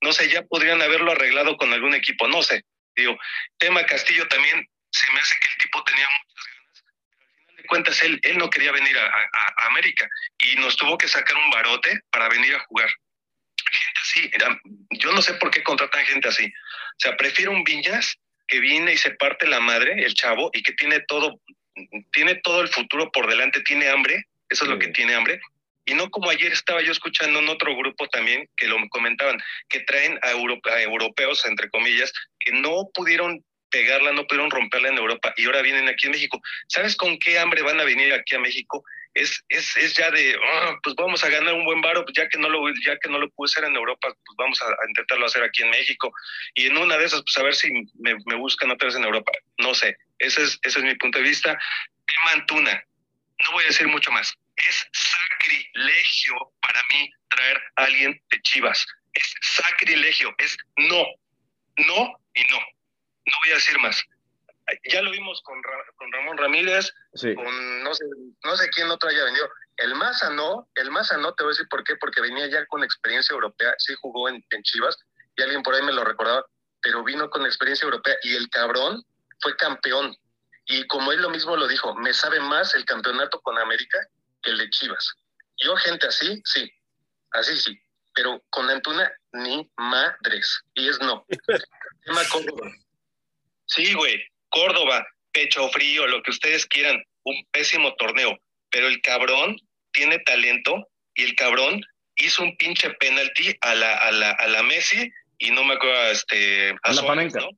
no sé, ya podrían haberlo arreglado con algún equipo, no sé. Digo, tema Castillo también, se me hace que el tipo tenía muchas ganas, pero al final de cuentas él, él no quería venir a, a América y nos tuvo que sacar un barote para venir a jugar gente así. Yo no sé por qué contratan gente así. O sea, prefiero un Viñas que viene y se parte la madre, el chavo, y que tiene todo, tiene todo el futuro por delante, tiene hambre, eso es lo que tiene hambre. Y no como ayer estaba yo escuchando en otro grupo también que lo comentaban, que traen a, a europeos, entre comillas, que no pudieron pegarla, no pudieron romperla en Europa y ahora vienen aquí en México. ¿Sabes con qué hambre van a venir aquí a México? es, es, es ya de, ah, pues vamos a ganar un buen varo, pues ya que no lo, ya que no lo pude hacer en Europa, pues vamos a, intentarlo hacer aquí en México. Y en una de esas, pues a ver si me, me buscan otra vez en Europa. No sé, ese es, ese es mi punto de vista. Tema Antuna, no voy a decir mucho más. Es sacrilegio para mí traer a alguien de Chivas. Es sacrilegio, es no, no y no. No voy a decir más ya lo vimos con, con Ramón Ramírez, con no sé, no sé quién otro haya venido. El Maza no, el Maza no, te voy a decir por qué, porque venía ya con experiencia europea, sí jugó en, en Chivas, y alguien por ahí me lo recordaba, pero vino con experiencia europea y el cabrón fue campeón. Y como él lo mismo lo dijo, me sabe más el campeonato con América que el de Chivas. Yo, gente así, sí, así sí, pero con Antuna ni madres. Y es no. Sí, güey, Córdoba, pecho frío, lo que ustedes quieran, un pésimo torneo, pero el cabrón tiene talento y el cabrón hizo un pinche penalti a la, a la, a la Messi y no me acuerdo, este, a, la Suárez, ¿no?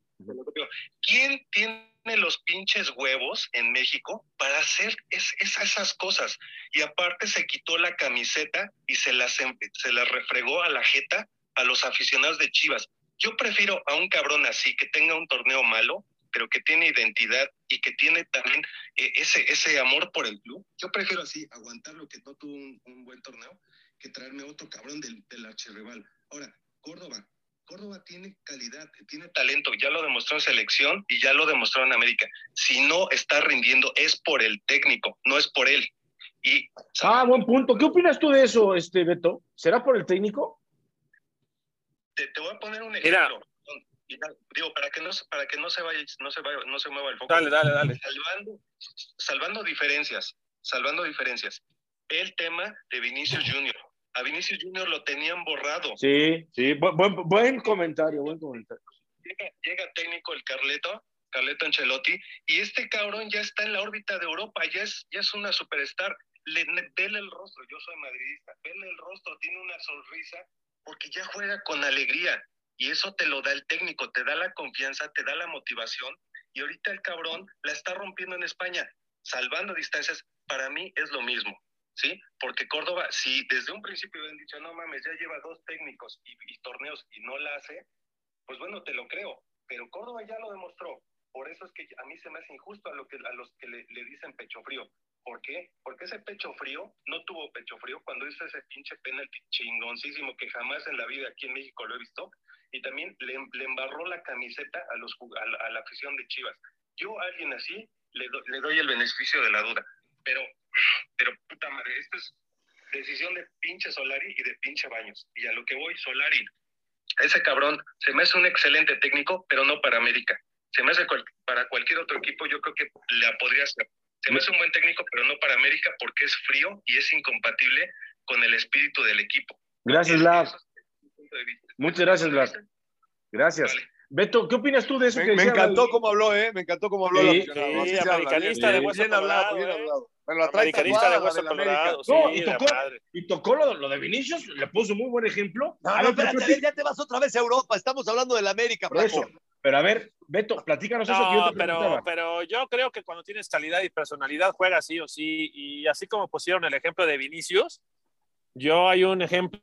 ¿Quién tiene los pinches huevos en México para hacer esas cosas? Y aparte se quitó la camiseta y se las, se las refregó a la jeta a los aficionados de Chivas. Yo prefiero a un cabrón así que tenga un torneo malo pero que tiene identidad y que tiene también eh, ese, ese amor por el club. Yo prefiero así, aguantar lo que no tuvo un, buen torneo, que traerme otro cabrón del, del archirrival. Ahora, Córdoba. Córdoba tiene calidad, tiene talento, ya lo demostró en selección y ya lo demostró en América. Si no está rindiendo es por el técnico, no es por él. Y, ah, buen punto. ¿Qué opinas tú de eso, este Beto? ¿Será por el técnico? Te, te voy a poner un ejemplo digo, para que no, para que no se vaya, no se vaya, no se mueva el foco. Dale, dale, dale. Salvando, salvando diferencias, salvando diferencias. El tema de Vinicius Junior. A Vinicius Junior lo tenían borrado. Sí, sí, buen, buen comentario, buen comentario. Llega, llega técnico el Carleto, Carleto Ancelotti, y este cabrón ya está en la órbita de Europa, ya es, ya es una superstar. Le, vele el rostro, yo soy madridista, vele el rostro, tiene una sonrisa, porque ya juega con alegría. Y eso te lo da el técnico, te da la confianza, te da la motivación. Y ahorita el cabrón la está rompiendo en España, salvando distancias. Para mí es lo mismo, ¿sí? Porque Córdoba, si desde un principio habían dicho, no mames, ya lleva dos técnicos y, torneos y no la hace, pues bueno, te lo creo. Pero Córdoba ya lo demostró. Por eso es que a mí se me hace injusto a, lo que, a los que le, le dicen pecho frío. ¿Por qué? Porque ese pecho frío no tuvo pecho frío cuando hizo ese pinche penalti chingoncísimo que jamás en la vida aquí en México lo he visto y también le, embarró la camiseta a, los, a, la, afición de Chivas. Yo a alguien así le, le, doy el beneficio de la duda, pero, pero puta madre, esto es decisión de pinche Solari y de pinche Baños. Y a lo que voy, Solari, ese cabrón se me hace un excelente técnico, pero no para América. Se me hace para cualquier otro equipo, yo creo que la podría hacer. Se me hace un buen técnico, pero no para América porque es frío y es incompatible con el espíritu del equipo. Gracias, Lars. Muchas gracias, Lars. Gracias. Beto, ¿qué opinas tú de eso? Me, que me encantó la- cómo habló, ¿eh? Me encantó cómo habló. Sí, la- sí, americanista bien, de bien hablado, bien ¿eh? hablado. Me la trae Americanista tatuada, de la hueso colorado. No, sí, y tocó, y tocó lo, lo de Vinicius, le puso muy buen ejemplo. No, A no, ver, pero espérate, a ver, ya te vas otra vez a Europa. Estamos hablando del América, Por eso. Pero a ver, Beto, platícanos eso que yo No, te pero, pero yo creo que cuando tienes calidad y personalidad juega sí o sí. Y así como pusieron el ejemplo de Vinicius, yo hay un ejemplo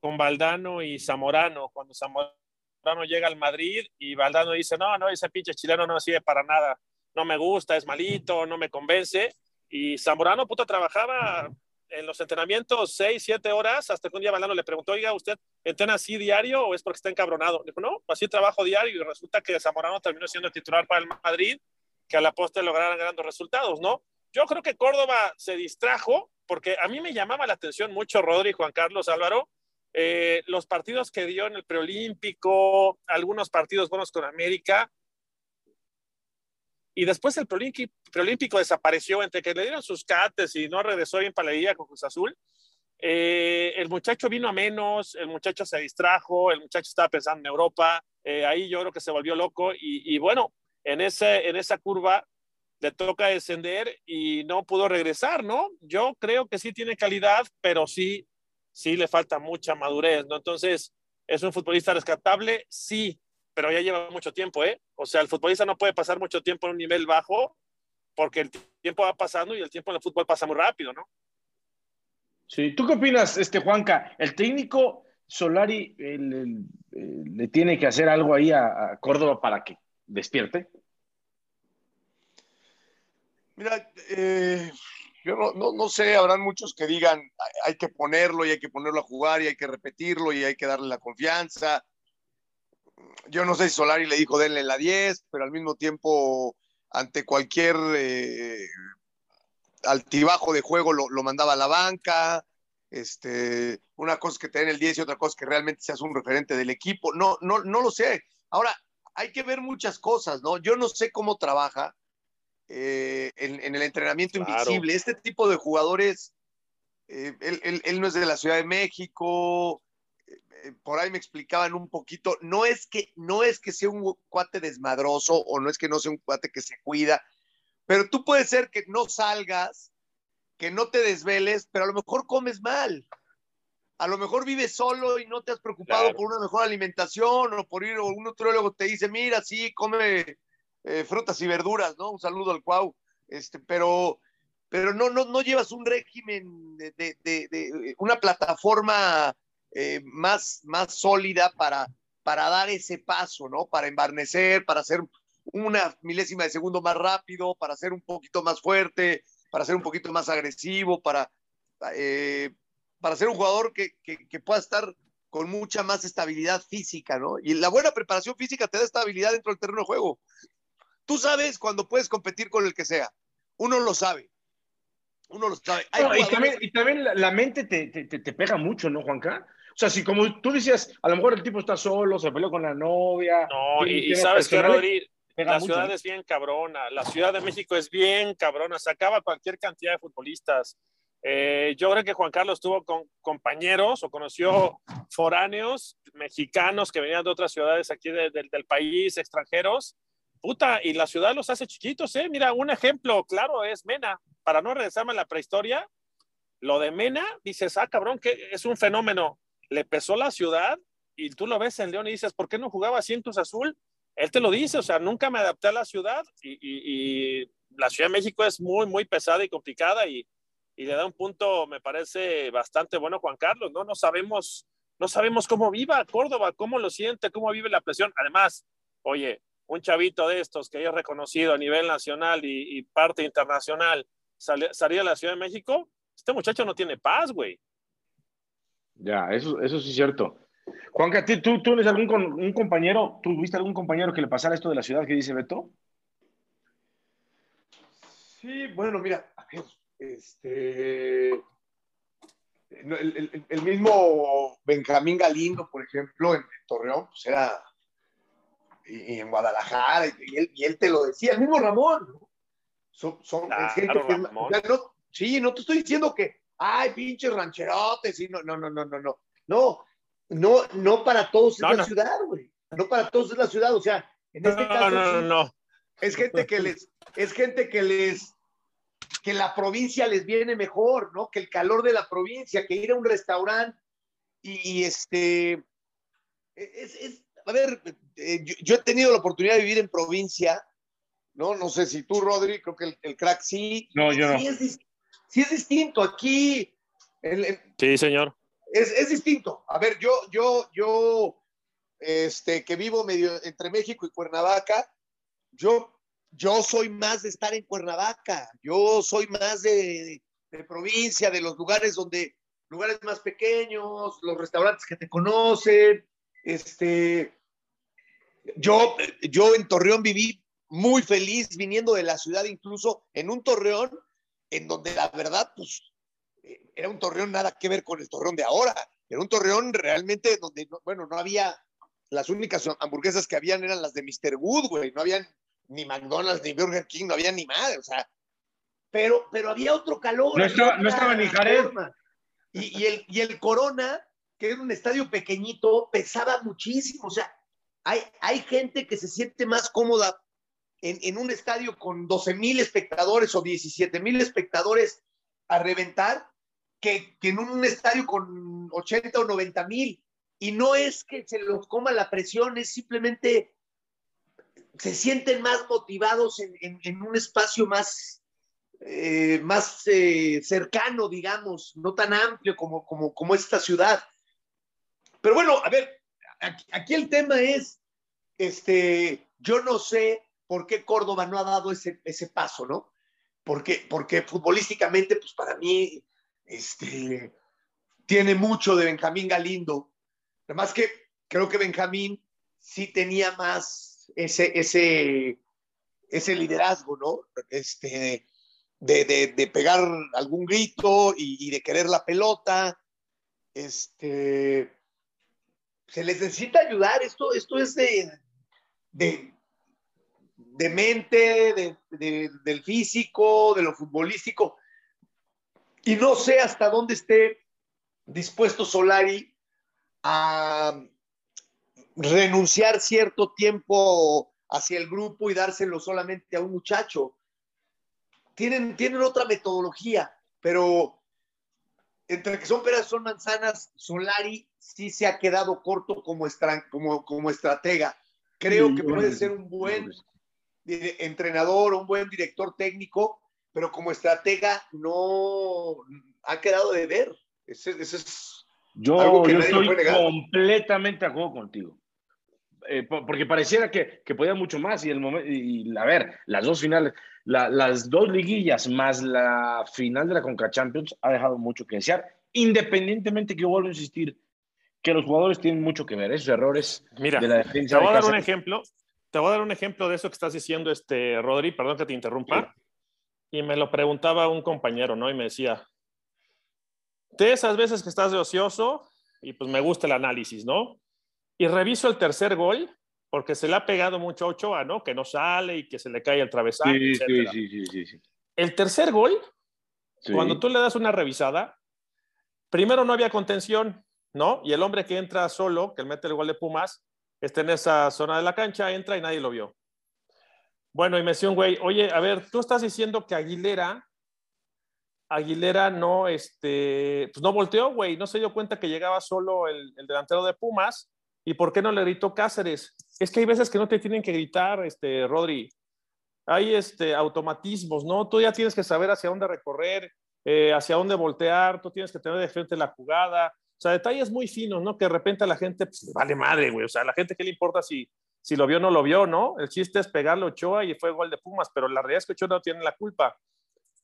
con Valdano y Zamorano. Cuando Zamorano llega al Madrid y Valdano dice, no, no, ese pinche chileno no sirve para nada. No me gusta, es malito, no me convence. Y Zamorano, puta, trabajaba en los entrenamientos seis, siete horas, hasta que un día Valdano le preguntó, oiga, ¿usted entrena así diario o es porque está encabronado? Dijo, no, así trabajo diario y resulta que Zamorano terminó siendo titular para el Madrid, que a la postre lograron grandes resultados, ¿no? Yo creo que Córdoba se distrajo porque a mí me llamaba la atención mucho Rodri, Juan Carlos Álvaro, eh, los partidos que dio en el preolímpico, algunos partidos buenos con América, y después el preolímpico, desapareció entre que le dieron sus cates y no regresó bien para la liga con Cruz Azul. Eh, el muchacho vino a menos, el muchacho se distrajo, el muchacho estaba pensando en Europa, eh, ahí yo creo que se volvió loco y, y bueno, en, ese, en esa curva le toca descender y no pudo regresar, ¿no? Yo creo que sí tiene calidad, pero sí, sí le falta mucha madurez, ¿no? Entonces, ¿es un futbolista rescatable? Sí, pero ya lleva mucho tiempo, ¿eh? O sea, el futbolista no puede pasar mucho tiempo en un nivel bajo porque el tiempo va pasando y el tiempo en el fútbol pasa muy rápido, ¿no? Sí, ¿tú qué opinas, este Juanca? ¿El técnico Solari el- el- el- le tiene que hacer algo ahí a, a Córdoba para que despierte? Mira, eh, yo no, no, no sé, habrán muchos que digan hay, hay que ponerlo y hay que ponerlo a jugar y hay que repetirlo y hay que darle la confianza. Yo no sé si Solari le dijo denle la 10, pero al mismo tiempo, ante cualquier eh, altibajo de juego, lo, lo, mandaba a la banca. Este, una cosa es que te den el 10 y otra cosa es que realmente seas un referente del equipo. No, no, no lo sé. Ahora, hay que ver muchas cosas, ¿no? Yo no sé cómo trabaja eh, en, en, el entrenamiento claro. invisible. Este tipo de jugadores, eh, él, él, él, no es de la Ciudad de México, por ahí me explicaban un poquito, no es, que, no es que sea un cuate desmadroso o no es que no sea un cuate que se cuida, pero tú puedes ser que no salgas, que no te desveles, pero a lo mejor comes mal. A lo mejor vives solo y no te has preocupado claro. por una mejor alimentación o por ir, o un nutriólogo te dice, mira, sí, come eh, frutas y verduras, ¿no? Un saludo al Cuau. Este, pero, pero no, no, no llevas un régimen de, de, de, de una plataforma eh, más, más sólida para, para dar ese paso, ¿no? Para embarnecer, para hacer una milésima de segundo más rápido, para ser un poquito más fuerte, para ser un poquito más agresivo, para, eh, para ser un jugador que, que, que pueda estar con mucha más estabilidad física, ¿no? Y la buena preparación física te da estabilidad dentro del terreno de juego. Tú sabes cuando puedes competir con el que sea. Uno lo sabe. Uno lo sabe. No, y, también, y, también, la, la mente te, te, te, pega mucho, ¿no, Juanca? O sea, si como tú decías, a lo mejor el tipo está solo, se peleó con la novia. No, y, y sabes que, Rodri, la ciudad mucho, es bien cabrona. La Ciudad de México es bien cabrona. Sacaba cualquier cantidad de futbolistas. Eh, yo creo que Juan Carlos tuvo con compañeros o conoció foráneos mexicanos que venían de otras ciudades aquí de, de, del país, extranjeros. Puta, y la ciudad los hace chiquitos, ¿eh? Mira, un ejemplo claro es Mena. Para no regresarme a la prehistoria, lo de Mena, dices, ah, cabrón, que es un fenómeno. Le pesó la ciudad y tú lo ves en León y dices, ¿por qué no jugaba así en Cruz Azul? Él te lo dice, o sea, nunca me adapté a la ciudad y, la Ciudad de México es muy, muy pesada y complicada y, y le da un punto, me parece bastante bueno Juan Carlos, ¿no? No sabemos, no sabemos cómo viva Córdoba, cómo lo siente, cómo vive la presión. Además, oye, un chavito de estos que es reconocido a nivel nacional y, parte internacional salía a la Ciudad de México, este muchacho no tiene paz, güey. Ya, eso, eso sí es cierto. Juanca, ¿tú, tú eres algún un compañero, tú viste algún compañero que le pasara esto de la ciudad que dice Beto? Sí, bueno, mira, a ver, este, el, el, el, mismo Benjamín Galindo, por ejemplo, en, Torreón, pues era, y, y en Guadalajara, y él, y él, te lo decía, el mismo Ramón, Son, son- Claro, es gente que Ramón. no- sí, no te estoy diciendo que, ay, pinches rancherotes, y no, no, no, no, no, no. No, no, no para todos es No, la no. ciudad, güey. No para todos es la ciudad, o sea, en este No, caso no, no, no. es gente que les, es gente que les, que la provincia les viene mejor, ¿no? Que el calor de la provincia, que ir a un restaurante y, y, este, es, es- a ver, eh, yo, yo he tenido la oportunidad de vivir en provincia, ¿no? No sé si tú, Rodri, creo que el, el crack sí. No, yo no. Sí es, dis- sí es distinto. Aquí el- el- Sí, señor. es, es distinto. A ver, yo, yo, yo, este, que vivo medio entre México y Cuernavaca, yo, yo soy más de estar en Cuernavaca. Yo soy más de, de provincia, de los lugares donde, lugares más pequeños, los restaurantes que te conocen. Este, yo, yo en Torreón viví muy feliz viniendo de la ciudad, incluso en un Torreón en donde la verdad, pues, eh, era un Torreón nada que ver con el Torreón de ahora. Era un Torreón realmente donde, no- bueno, no había, las únicas hamburguesas que habían eran las de Mr. Wood, güey. No habían ni McDonald's ni Burger King, no había ni madre, o sea. Pero, pero había otro calor. No estaba- no estaba ni Jared. Y, y el, y el Corona, que era un estadio pequeñito, pesaba muchísimo. O sea, hay, hay gente que se siente más cómoda en, en un estadio con 12 mil espectadores o 17 mil espectadores a reventar que, que en un estadio con 80 o 90 mil. Y no es que se los coma la presión, es simplemente se sienten más motivados en, en- un espacio más, eh, más eh, cercano, digamos, no tan amplio como, como, como esta ciudad. Pero bueno, a ver, aquí, aquí el tema es, este, yo no sé por qué Córdoba no ha dado ese, ese paso, ¿no? Porque, porque futbolísticamente, pues para mí, este, tiene mucho de Benjamín Galindo. Además que creo que Benjamín sí tenía más ese, ese, ese liderazgo, ¿no? Este, de, de, pegar algún grito y, de querer la pelota. Este, se les necesita ayudar. Esto, esto es de, de mente, de, de- del físico, de lo futbolístico. Y no sé hasta dónde esté dispuesto Solari a renunciar cierto tiempo hacia el grupo y dárselo solamente a un muchacho. Tienen, tienen otra metodología, pero entre que son peras son manzanas, Solari sí se ha quedado corto como, estra- como, como estratega. Creo Sí, que puede ser un buen entrenador, un buen director técnico, pero como estratega no ha quedado de ver. Ese, ese es Yo, Algo que yo estoy completamente de acuerdo contigo. Eh, po- porque pareciera que, que podía mucho más y el momento y, a ver, las dos finales, la- las dos liguillas más la final de la Conca Champions ha dejado mucho que desear, independientemente que yo vuelvo a insistir que los jugadores tienen mucho que ver, esos errores Mira, de la te defensa. voy a dar un ejemplo. Te voy a dar un ejemplo de eso que estás diciendo, este, Rodri, perdón que te interrumpa. Y me lo preguntaba un compañero, ¿no? Y me decía, de esas veces que estás de ocioso, y pues me gusta el análisis, ¿no? Y reviso el tercer gol, porque se le ha pegado mucho a Ochoa, ¿no? Que no sale y que se le cae el travesaño, Sí, etcétera. sí. El tercer gol, cuando tú le das una revisada, primero no había contención, ¿no? Y el hombre que entra solo, que mete el gol de Pumas, está en esa zona de la cancha, entra y nadie lo vio. Bueno, y me decía un güey, oye, a ver, tú estás diciendo que Aguilera, Aguilera no, este, pues no volteó, güey, no se dio cuenta que llegaba solo el, el delantero de Pumas, ¿y por qué no le gritó Cáceres? Es que hay veces que no te tienen que gritar, este, Rodri, hay este, automatismos, ¿no? Tú ya tienes que saber hacia dónde recorrer, eh, hacia dónde voltear, tú tienes que tener de frente la jugada. O sea, detalles muy finos, ¿no? Que de repente a la gente, pues, le vale madre, güey. O sea, a la gente, ¿qué le importa si, si lo vio o no lo vio, no? El chiste es pegarle a Ochoa y fue gol de Pumas, pero la realidad es que Ochoa no tiene la culpa.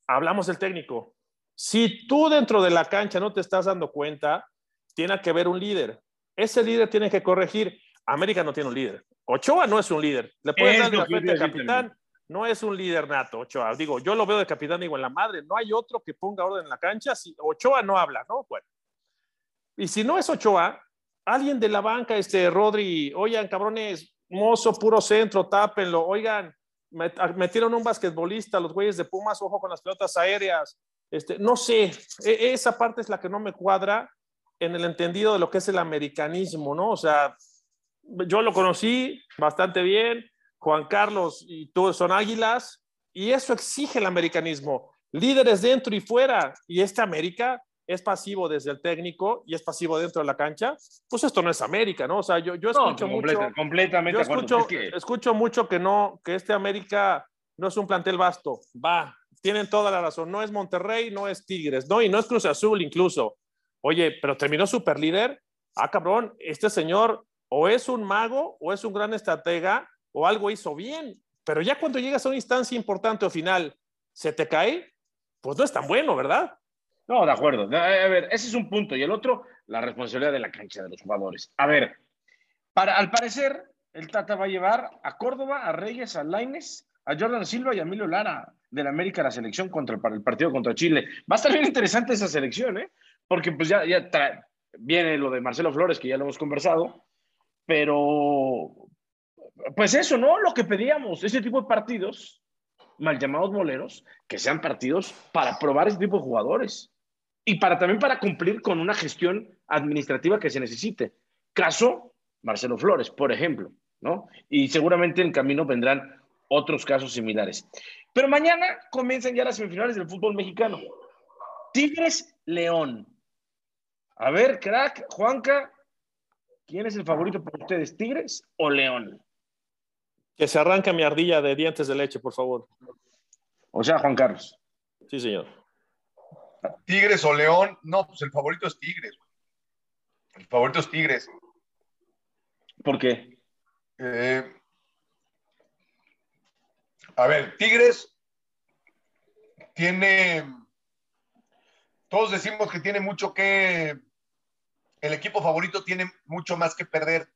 Hablamos del técnico. Si tú dentro de la cancha no te estás dando cuenta, tiene que haber un líder. Ese líder tiene que corregir. América no tiene un líder. Ochoa no es un líder. Le pueden Es dar la frente al capitán, no es un líder nato, Ochoa. Digo, yo lo veo de capitán, digo, en la madre, no hay otro que ponga orden en la cancha. Si Ochoa no habla, ¿no? Bueno. Y si no es Ochoa, alguien de la banca, este Rodri, oigan, cabrones, mozo, puro centro, tápenlo, oigan, metieron un basquetbolista, los güeyes de Pumas, ojo con las pelotas aéreas. Este, no sé, e, esa parte es la que no me cuadra en el entendido de lo que es el americanismo, ¿no? O sea, yo lo conocí bastante bien, Juan Carlos y tú son águilas, y eso exige el americanismo. Líderes dentro y fuera, y este América es pasivo desde el técnico y es pasivo dentro de la cancha, pues esto no es América, ¿no? O sea, yo, yo escucho mucho. Completamente yo escucho, escucho mucho que no, que este América no es un plantel vasto. Va, tienen toda la razón. No es Monterrey, no es Tigres, no, y no es Cruz Azul incluso. Oye, pero terminó super líder. Ah, cabrón, este señor o es un mago o es un gran estratega o algo hizo bien. Pero ya cuando llegas a una instancia importante o final, se te cae, pues no es tan bueno, ¿verdad? No, de acuerdo. A ver, ese es un punto. Y el otro, la responsabilidad de la cancha de los jugadores. A ver, para, al parecer, el Tata va a llevar a Córdoba, a Reyes, a Laines, a Jordan Silva y a Emilio Lara del América a la selección contra el, partido contra Chile. Va a estar bien interesante esa selección, ¿eh? Porque pues ya, ya viene lo de Marcelo Flores, que ya lo hemos conversado, pero pues eso, ¿no? Lo que pedíamos, ese tipo de partidos, mal llamados boleros, que sean partidos para probar ese tipo de jugadores y para también para cumplir con una gestión administrativa que se necesite. Caso Marcelo Flores, por ejemplo, ¿no? Y seguramente en camino vendrán otros casos similares. Pero mañana comienzan ya las semifinales del fútbol mexicano. Tigres León. A ver, crack, Juanca, ¿quién es el favorito para ustedes, Tigres o León? Que se arranca mi ardilla de dientes de leche, por favor. O sea, Juan Carlos. Sí, señor. Tigres o León, no, pues el favorito es Tigres. El favorito es Tigres. ¿Por qué? Eh, a ver, Tigres tiene, todos decimos que tiene mucho que, el equipo favorito tiene mucho más que perder,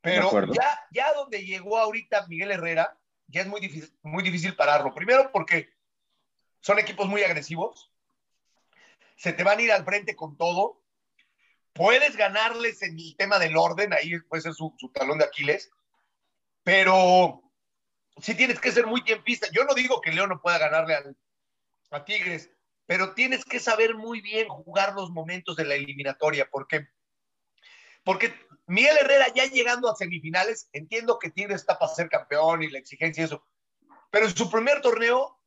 pero ya, ya donde llegó ahorita Miguel Herrera, ya es muy difícil, muy difícil pararlo. Primero porque son equipos muy agresivos, se te van a ir al frente con todo. Puedes ganarles en el tema del orden, ahí puede ser su, talón de Aquiles, pero sí tienes que ser muy tiempista. Yo no digo que León no pueda ganarle a Tigres, pero tienes que saber muy bien jugar los momentos de la eliminatoria, porque porque Miguel Herrera ya llegando a semifinales, entiendo que Tigres está para ser campeón y la exigencia y eso, pero en su primer torneo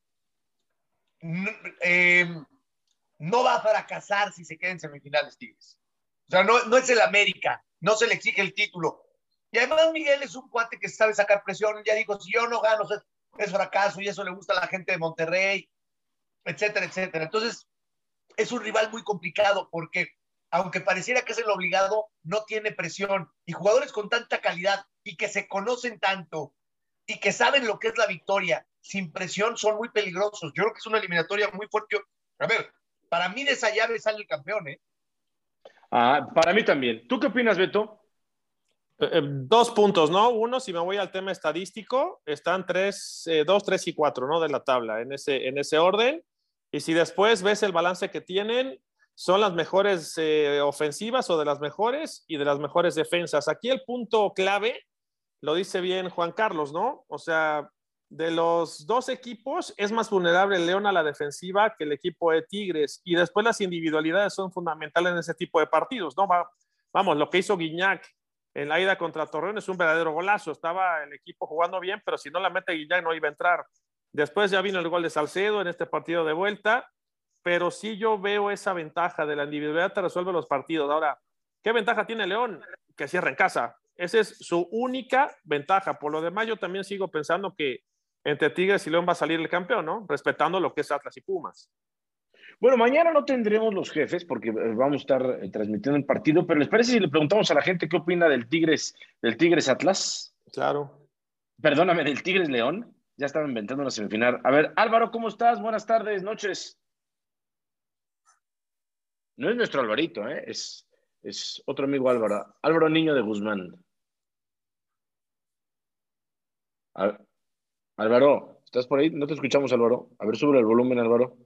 eh, no va a fracasar si se queda en semifinales Tigres. O sea, no, no es el América, no se le exige el título. Y además Miguel es un cuate que sabe sacar presión, ya dijo, si yo no gano es, fracaso y eso le gusta a la gente de Monterrey, etcétera, etcétera. Entonces, es un rival muy complicado porque aunque pareciera que es el obligado, no tiene presión. Y jugadores con tanta calidad y que se conocen tanto y que saben lo que es la victoria sin presión son muy peligrosos. Yo creo que es una eliminatoria muy fuerte. A ver, para mí de esa llave sale el campeón, ¿eh? Ah, para mí también. ¿Tú qué opinas, Beto? Eh, eh, dos puntos, ¿no? Uno, si me voy al tema estadístico, están tres, eh, dos, tres y cuatro, ¿no? De la tabla, en ese, en ese orden. Y si después ves el balance que tienen, son las mejores ofensivas o de las mejores y de las mejores defensas. Aquí el punto clave lo dice bien Juan Carlos, ¿no? O sea, de los dos equipos es más vulnerable el León a la defensiva que el equipo de Tigres y después las individualidades son fundamentales en ese tipo de partidos, ¿no? Vamos, lo que hizo Guiñac en la ida contra Torreón es un verdadero golazo, estaba el equipo jugando bien, pero si no la mete Guiñac no iba a entrar. Después ya vino el gol de Salcedo en este partido de vuelta, pero sí yo veo esa ventaja de la individualidad te resuelve los partidos. Ahora, ¿qué ventaja tiene León? Que cierra en casa. Esa es su única ventaja. Por lo demás, yo también sigo pensando que entre Tigres y León va a salir el campeón, ¿no? Respetando lo que es Atlas y Pumas. Bueno, mañana no tendremos los jefes porque eh, vamos a estar eh, transmitiendo el partido, pero ¿les parece si le preguntamos a la gente qué opina del Tigres, del Tigres Atlas? Claro. Perdóname, del Tigres León. Ya estaba inventando una semifinal. A ver, Álvaro, ¿cómo estás? Buenas tardes, noches. No es nuestro Alvarito, ¿eh? es, es otro amigo Álvaro. Álvaro Niño de Guzmán. A, Álvaro, ¿estás por ahí? No te escuchamos, Álvaro. A ver, sube el volumen, Álvaro.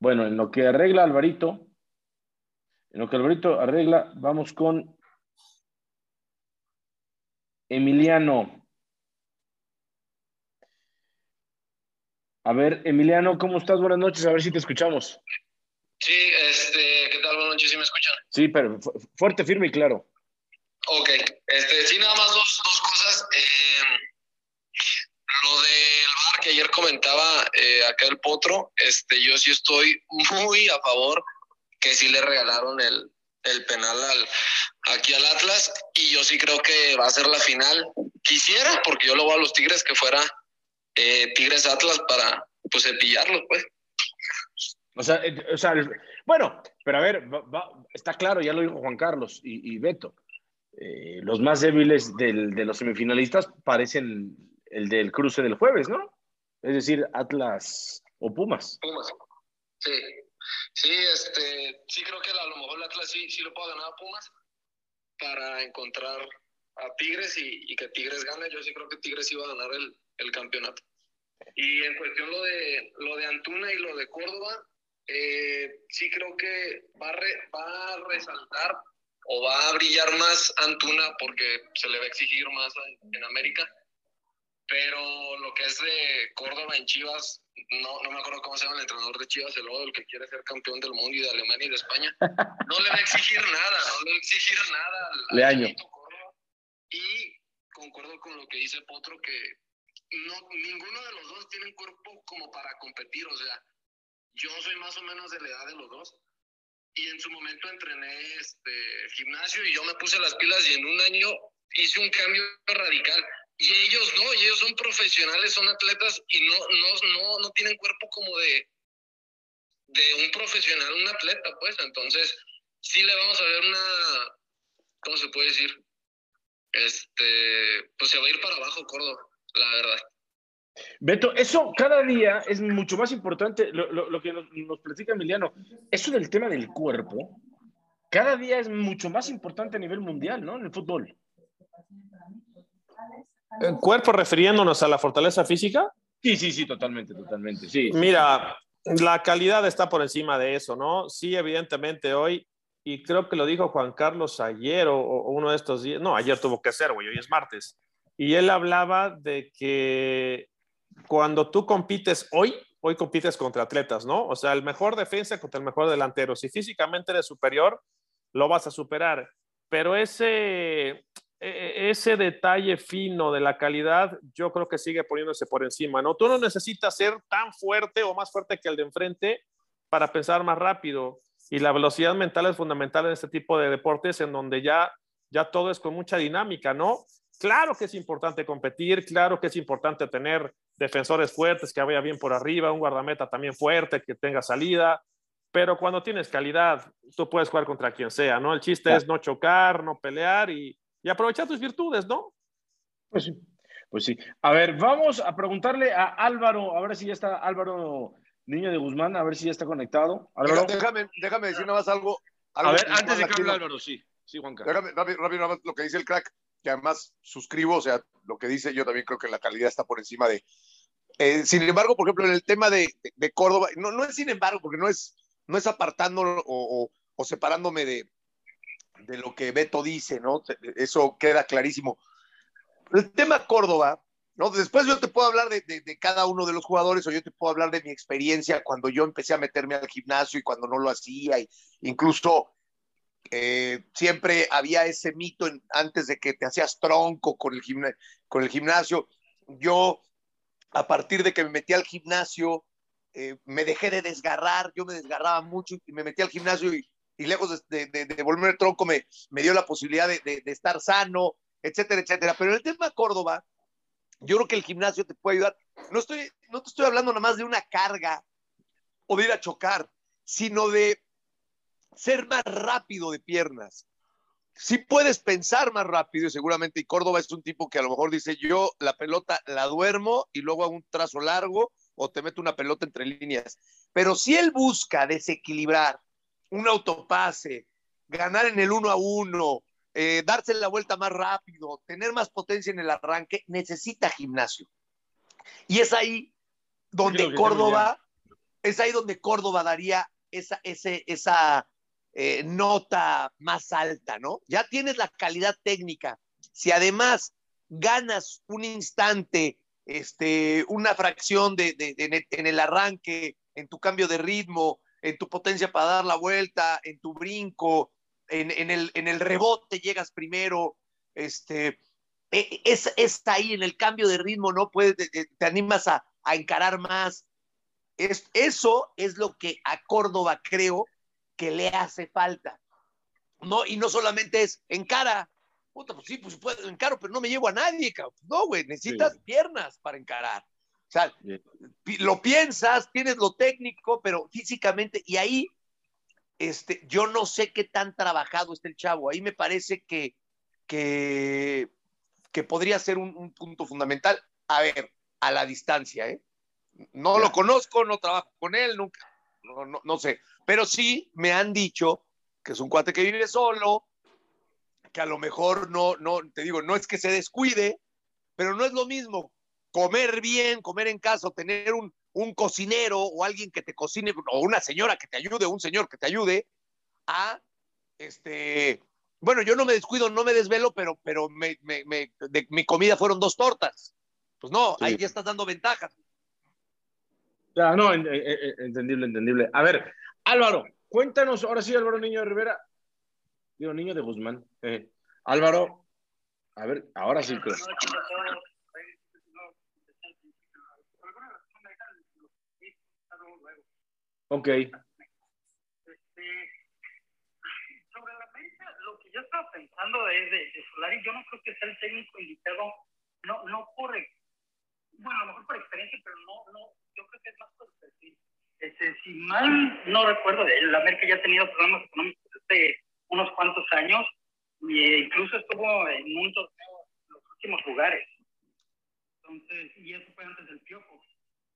Bueno, en lo que arregla Alvarito, en lo que Alvarito arregla, vamos con Emiliano. A ver, Emiliano, ¿cómo estás? Buenas noches, a ver si te escuchamos. Sí, este, ¿qué tal? Buenas noches, ¿sí me escuchan? Sí, pero fuerte, firme y claro. Ok, este, sí, nada más dos, dos cosas. Eh, lo del bar que ayer comentaba eh, acá el Potro, este, yo sí estoy muy a favor que sí le regalaron el, el penal al, aquí al Atlas y yo sí creo que va a ser la final. Quisiera, porque yo lo voy a los Tigres, que fuera eh, Tigres Atlas para pues cepillarlos, pues. O sea, eh, o sea, bueno, pero a ver, está claro, ya lo dijo Juan Carlos y, Beto. Eh, los más débiles del, de los semifinalistas parecen el del cruce del jueves, ¿no? Es decir, Atlas o Pumas. Pumas. Sí. Sí, este, sí creo que a lo mejor el Atlas sí, sí lo puede ganar a Pumas para encontrar a Tigres y, que Tigres gane. Yo sí creo que Tigres iba a ganar el, el campeonato. Y en cuestión lo de, lo de Antuna y lo de Córdoba, eh, sí creo que va a, va a resaltar o va a brillar más Antuna porque se le va a exigir más en, América. Pero lo que es de Córdoba en Chivas, no, no me acuerdo cómo se llama el entrenador de Chivas, el, el que quiere ser campeón del mundo y de Alemania y de España, no le va a exigir nada, no le va a exigir nada al, año. Y concuerdo con lo que dice Potro, que no, ninguno de los dos tiene un cuerpo como para competir, o sea, yo soy más o menos de la edad de los dos y en su momento entrené este gimnasio y yo me puse las pilas y en un año hice un cambio radical. Y ellos no, ellos son profesionales, son atletas y no, no, no, no tienen cuerpo como de, de un profesional, un atleta, pues. Entonces, sí le vamos a ver una, ¿cómo se puede decir? Este, pues se va a ir para abajo Córdoba, la verdad. Beto, eso cada día es mucho más importante, lo, que nos, nos, platica Emiliano, eso del tema del cuerpo, cada día es mucho más importante a nivel mundial, ¿no? En el fútbol. ¿El cuerpo refiriéndonos a la fortaleza física? Sí, sí, sí, totalmente, totalmente, sí. Mira, la calidad está por encima de eso, ¿no? Sí, evidentemente hoy, y creo que lo dijo Juan Carlos ayer o, o uno de estos días, no, ayer tuvo que ser, güey, hoy es martes. Y él hablaba de que cuando tú compites hoy, hoy compites contra atletas, ¿no? O sea, el mejor defensa contra el mejor delantero. Si físicamente eres superior, lo vas a superar. Pero ese, ese detalle fino de la calidad, yo creo que sigue poniéndose por encima, ¿no? Tú no necesitas ser tan fuerte o más fuerte que el de enfrente para pensar más rápido. Y la velocidad mental es fundamental en este tipo de deportes en donde ya, ya todo es con mucha dinámica, ¿no? Claro que es importante competir, claro que es importante tener defensores fuertes, que vaya bien por arriba, un guardameta también fuerte, que tenga salida, pero cuando tienes calidad, tú puedes jugar contra quien sea, ¿no? El chiste es no chocar, no pelear y, y, aprovechar tus virtudes, ¿no? Pues sí, pues sí. A ver, vamos a preguntarle a Álvaro, a ver si ya está Álvaro Niño de Guzmán, a ver si ya está conectado. Álvaro. Déjame, déjame decir nada más algo. a ver, antes de que hable Álvaro, sí. Sí, Juan Carlos. Déjame, rápido, rápido, nada más lo que dice el crack que además suscribo, o sea, lo que dice yo también creo que la calidad está por encima de... Eh, sin embargo, por ejemplo, en el tema de, de, Córdoba, no, no es sin embargo, porque no es, no es apartando o, o, separándome de, de lo que Beto dice, ¿no? Eso queda clarísimo. El tema Córdoba, ¿no? Después yo te puedo hablar de, de, cada uno de los jugadores o yo te puedo hablar de mi experiencia cuando yo empecé a meterme al gimnasio y cuando no lo hacía, y incluso eh, siempre había ese mito antes de que te hacías tronco con el, con el gimnasio. Yo, a partir de que me metí al gimnasio, eh, me dejé de desgarrar, yo me desgarraba mucho y me metí al gimnasio y, y lejos de, de, de, volverme tronco me, me dio la posibilidad de, estar sano, etcétera, etcétera. Pero en el tema Córdoba, yo creo que el gimnasio te puede ayudar. No, estoy, no te estoy hablando nada más de una carga o de ir a chocar, sino de ser más rápido de piernas. Si puedes pensar más rápido, seguramente, y Córdoba es un tipo que a lo mejor dice, yo la pelota la duermo y luego hago un trazo largo o te meto una pelota entre líneas. Pero si él busca desequilibrar un autopase, ganar en el uno a uno, eh, darse la vuelta más rápido, tener más potencia en el arranque, necesita gimnasio. Y es ahí donde Córdoba, es ahí donde Córdoba daría esa, ese, esa eh, nota más alta, ¿no? Ya tienes la calidad técnica. Si además ganas un instante este, una fracción de, de, de, en el arranque, en tu cambio de ritmo, en tu potencia para dar la vuelta, en tu brinco, en, en, el, en el rebote llegas primero, este, e, es, es ahí en el cambio de ritmo, ¿no? Puedes, te, te animas a, a, encarar más. Es, eso es lo que a Córdoba creo que le hace falta. No, y no solamente es encara, puta, pues sí, pues puedo, encaro, pero no me llevo a nadie, cabrón. No, güey, necesitas sí. piernas para encarar. Sea, sí. lo piensas, tienes lo técnico, pero físicamente, y ahí, este, yo no sé qué tan trabajado está el chavo. Ahí me parece que, que, que podría ser un, un, punto fundamental. A ver, a la distancia, ¿eh? No ya. lo conozco, no trabajo con él, nunca, no, no, no sé. Pero sí me han dicho que es un cuate que vive solo, que a lo mejor no, no, te digo, no es que se descuide, pero no es lo mismo comer bien, comer en casa, tener un, un cocinero o alguien que te cocine, o una señora que te ayude, o un señor que te ayude, a, este, bueno, yo no me descuido, no me desvelo, pero, pero me, me, me, de, mi comida fueron dos tortas. Pues no, sí. ahí ya estás dando ventajas. Ya, no, entendible, entendible. A ver, Álvaro, cuéntanos, ahora sí, Álvaro Niño de Rivera, digo, Niño de Guzmán. Eh, Álvaro, a ver, ahora sí creo. Ok. Sobre la América, lo que yo estaba pensando es de, Solari, yo no creo que sea el técnico indicado, no, no por, bueno, a lo mejor por experiencia, pero no, no, yo creo que es más por perfil. Este, si mal no recuerdo, el América ya ha tenido problemas económicos desde unos cuantos años, e incluso estuvo en un torneo en los últimos lugares. Entonces, y eso fue antes del Piojo.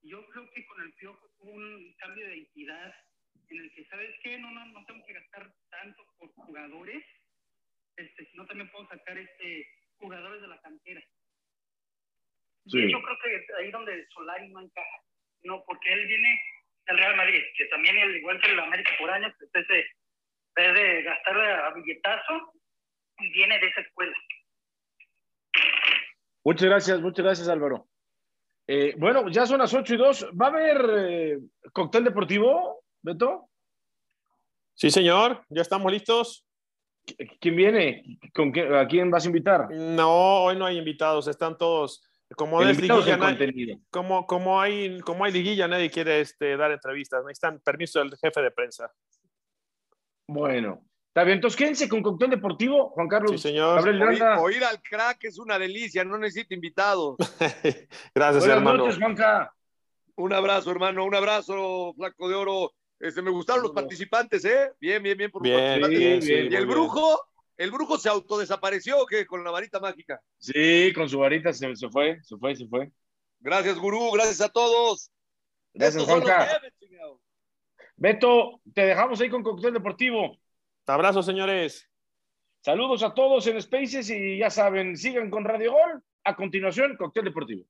Yo creo que con el Piojo hubo un cambio de identidad en el que, ¿sabes qué? No, no, no tengo que gastar tanto por jugadores, este, sino también puedo sacar este, jugadores de la cantera. Sí. Yo creo que ahí donde Solari no encaja, no, porque él viene del Real Madrid, que también, igual que el América por años, pues ese, vez de gastar a billetazo, viene de esa escuela. Muchas gracias, muchas gracias Álvaro. Eh, bueno, ya son las 8 y 2. ¿Va a haber eh, cóctel deportivo, Beto? Sí, señor, ya estamos listos. ¿Quién viene? ¿Con qué, ¿A quién vas a invitar? No, hoy no hay invitados, están todos. Como es liguilla, nadie, como, como, hay, como hay liguilla, nadie quiere este, dar entrevistas. Necesitan permiso del jefe de prensa. Bueno, Está bien, entonces quédense con Cóctel Deportivo, Juan Carlos. Sí, señor. Oír, oír, al crack es una delicia, no necesito invitados. Gracias, Buenas hermano. Noches, Juanca. Un abrazo, hermano, un abrazo, flaco de oro. Este, me gustaron los participantes, ¿eh? Bien, bien, bien por los bien, participantes. Bien, sí, y el brujo, el brujo se autodesapareció, ¿qué? Con la varita mágica. Sí, con su varita se, se fue, se fue, se fue. Gracias, gurú, gracias a todos. Gracias, Juanca. Beto, te dejamos ahí con Cóctel Deportivo. Abrazos, señores. Saludos a todos en Spaces y ya saben, sigan con Radio Gol. A continuación, Cóctel Deportivo.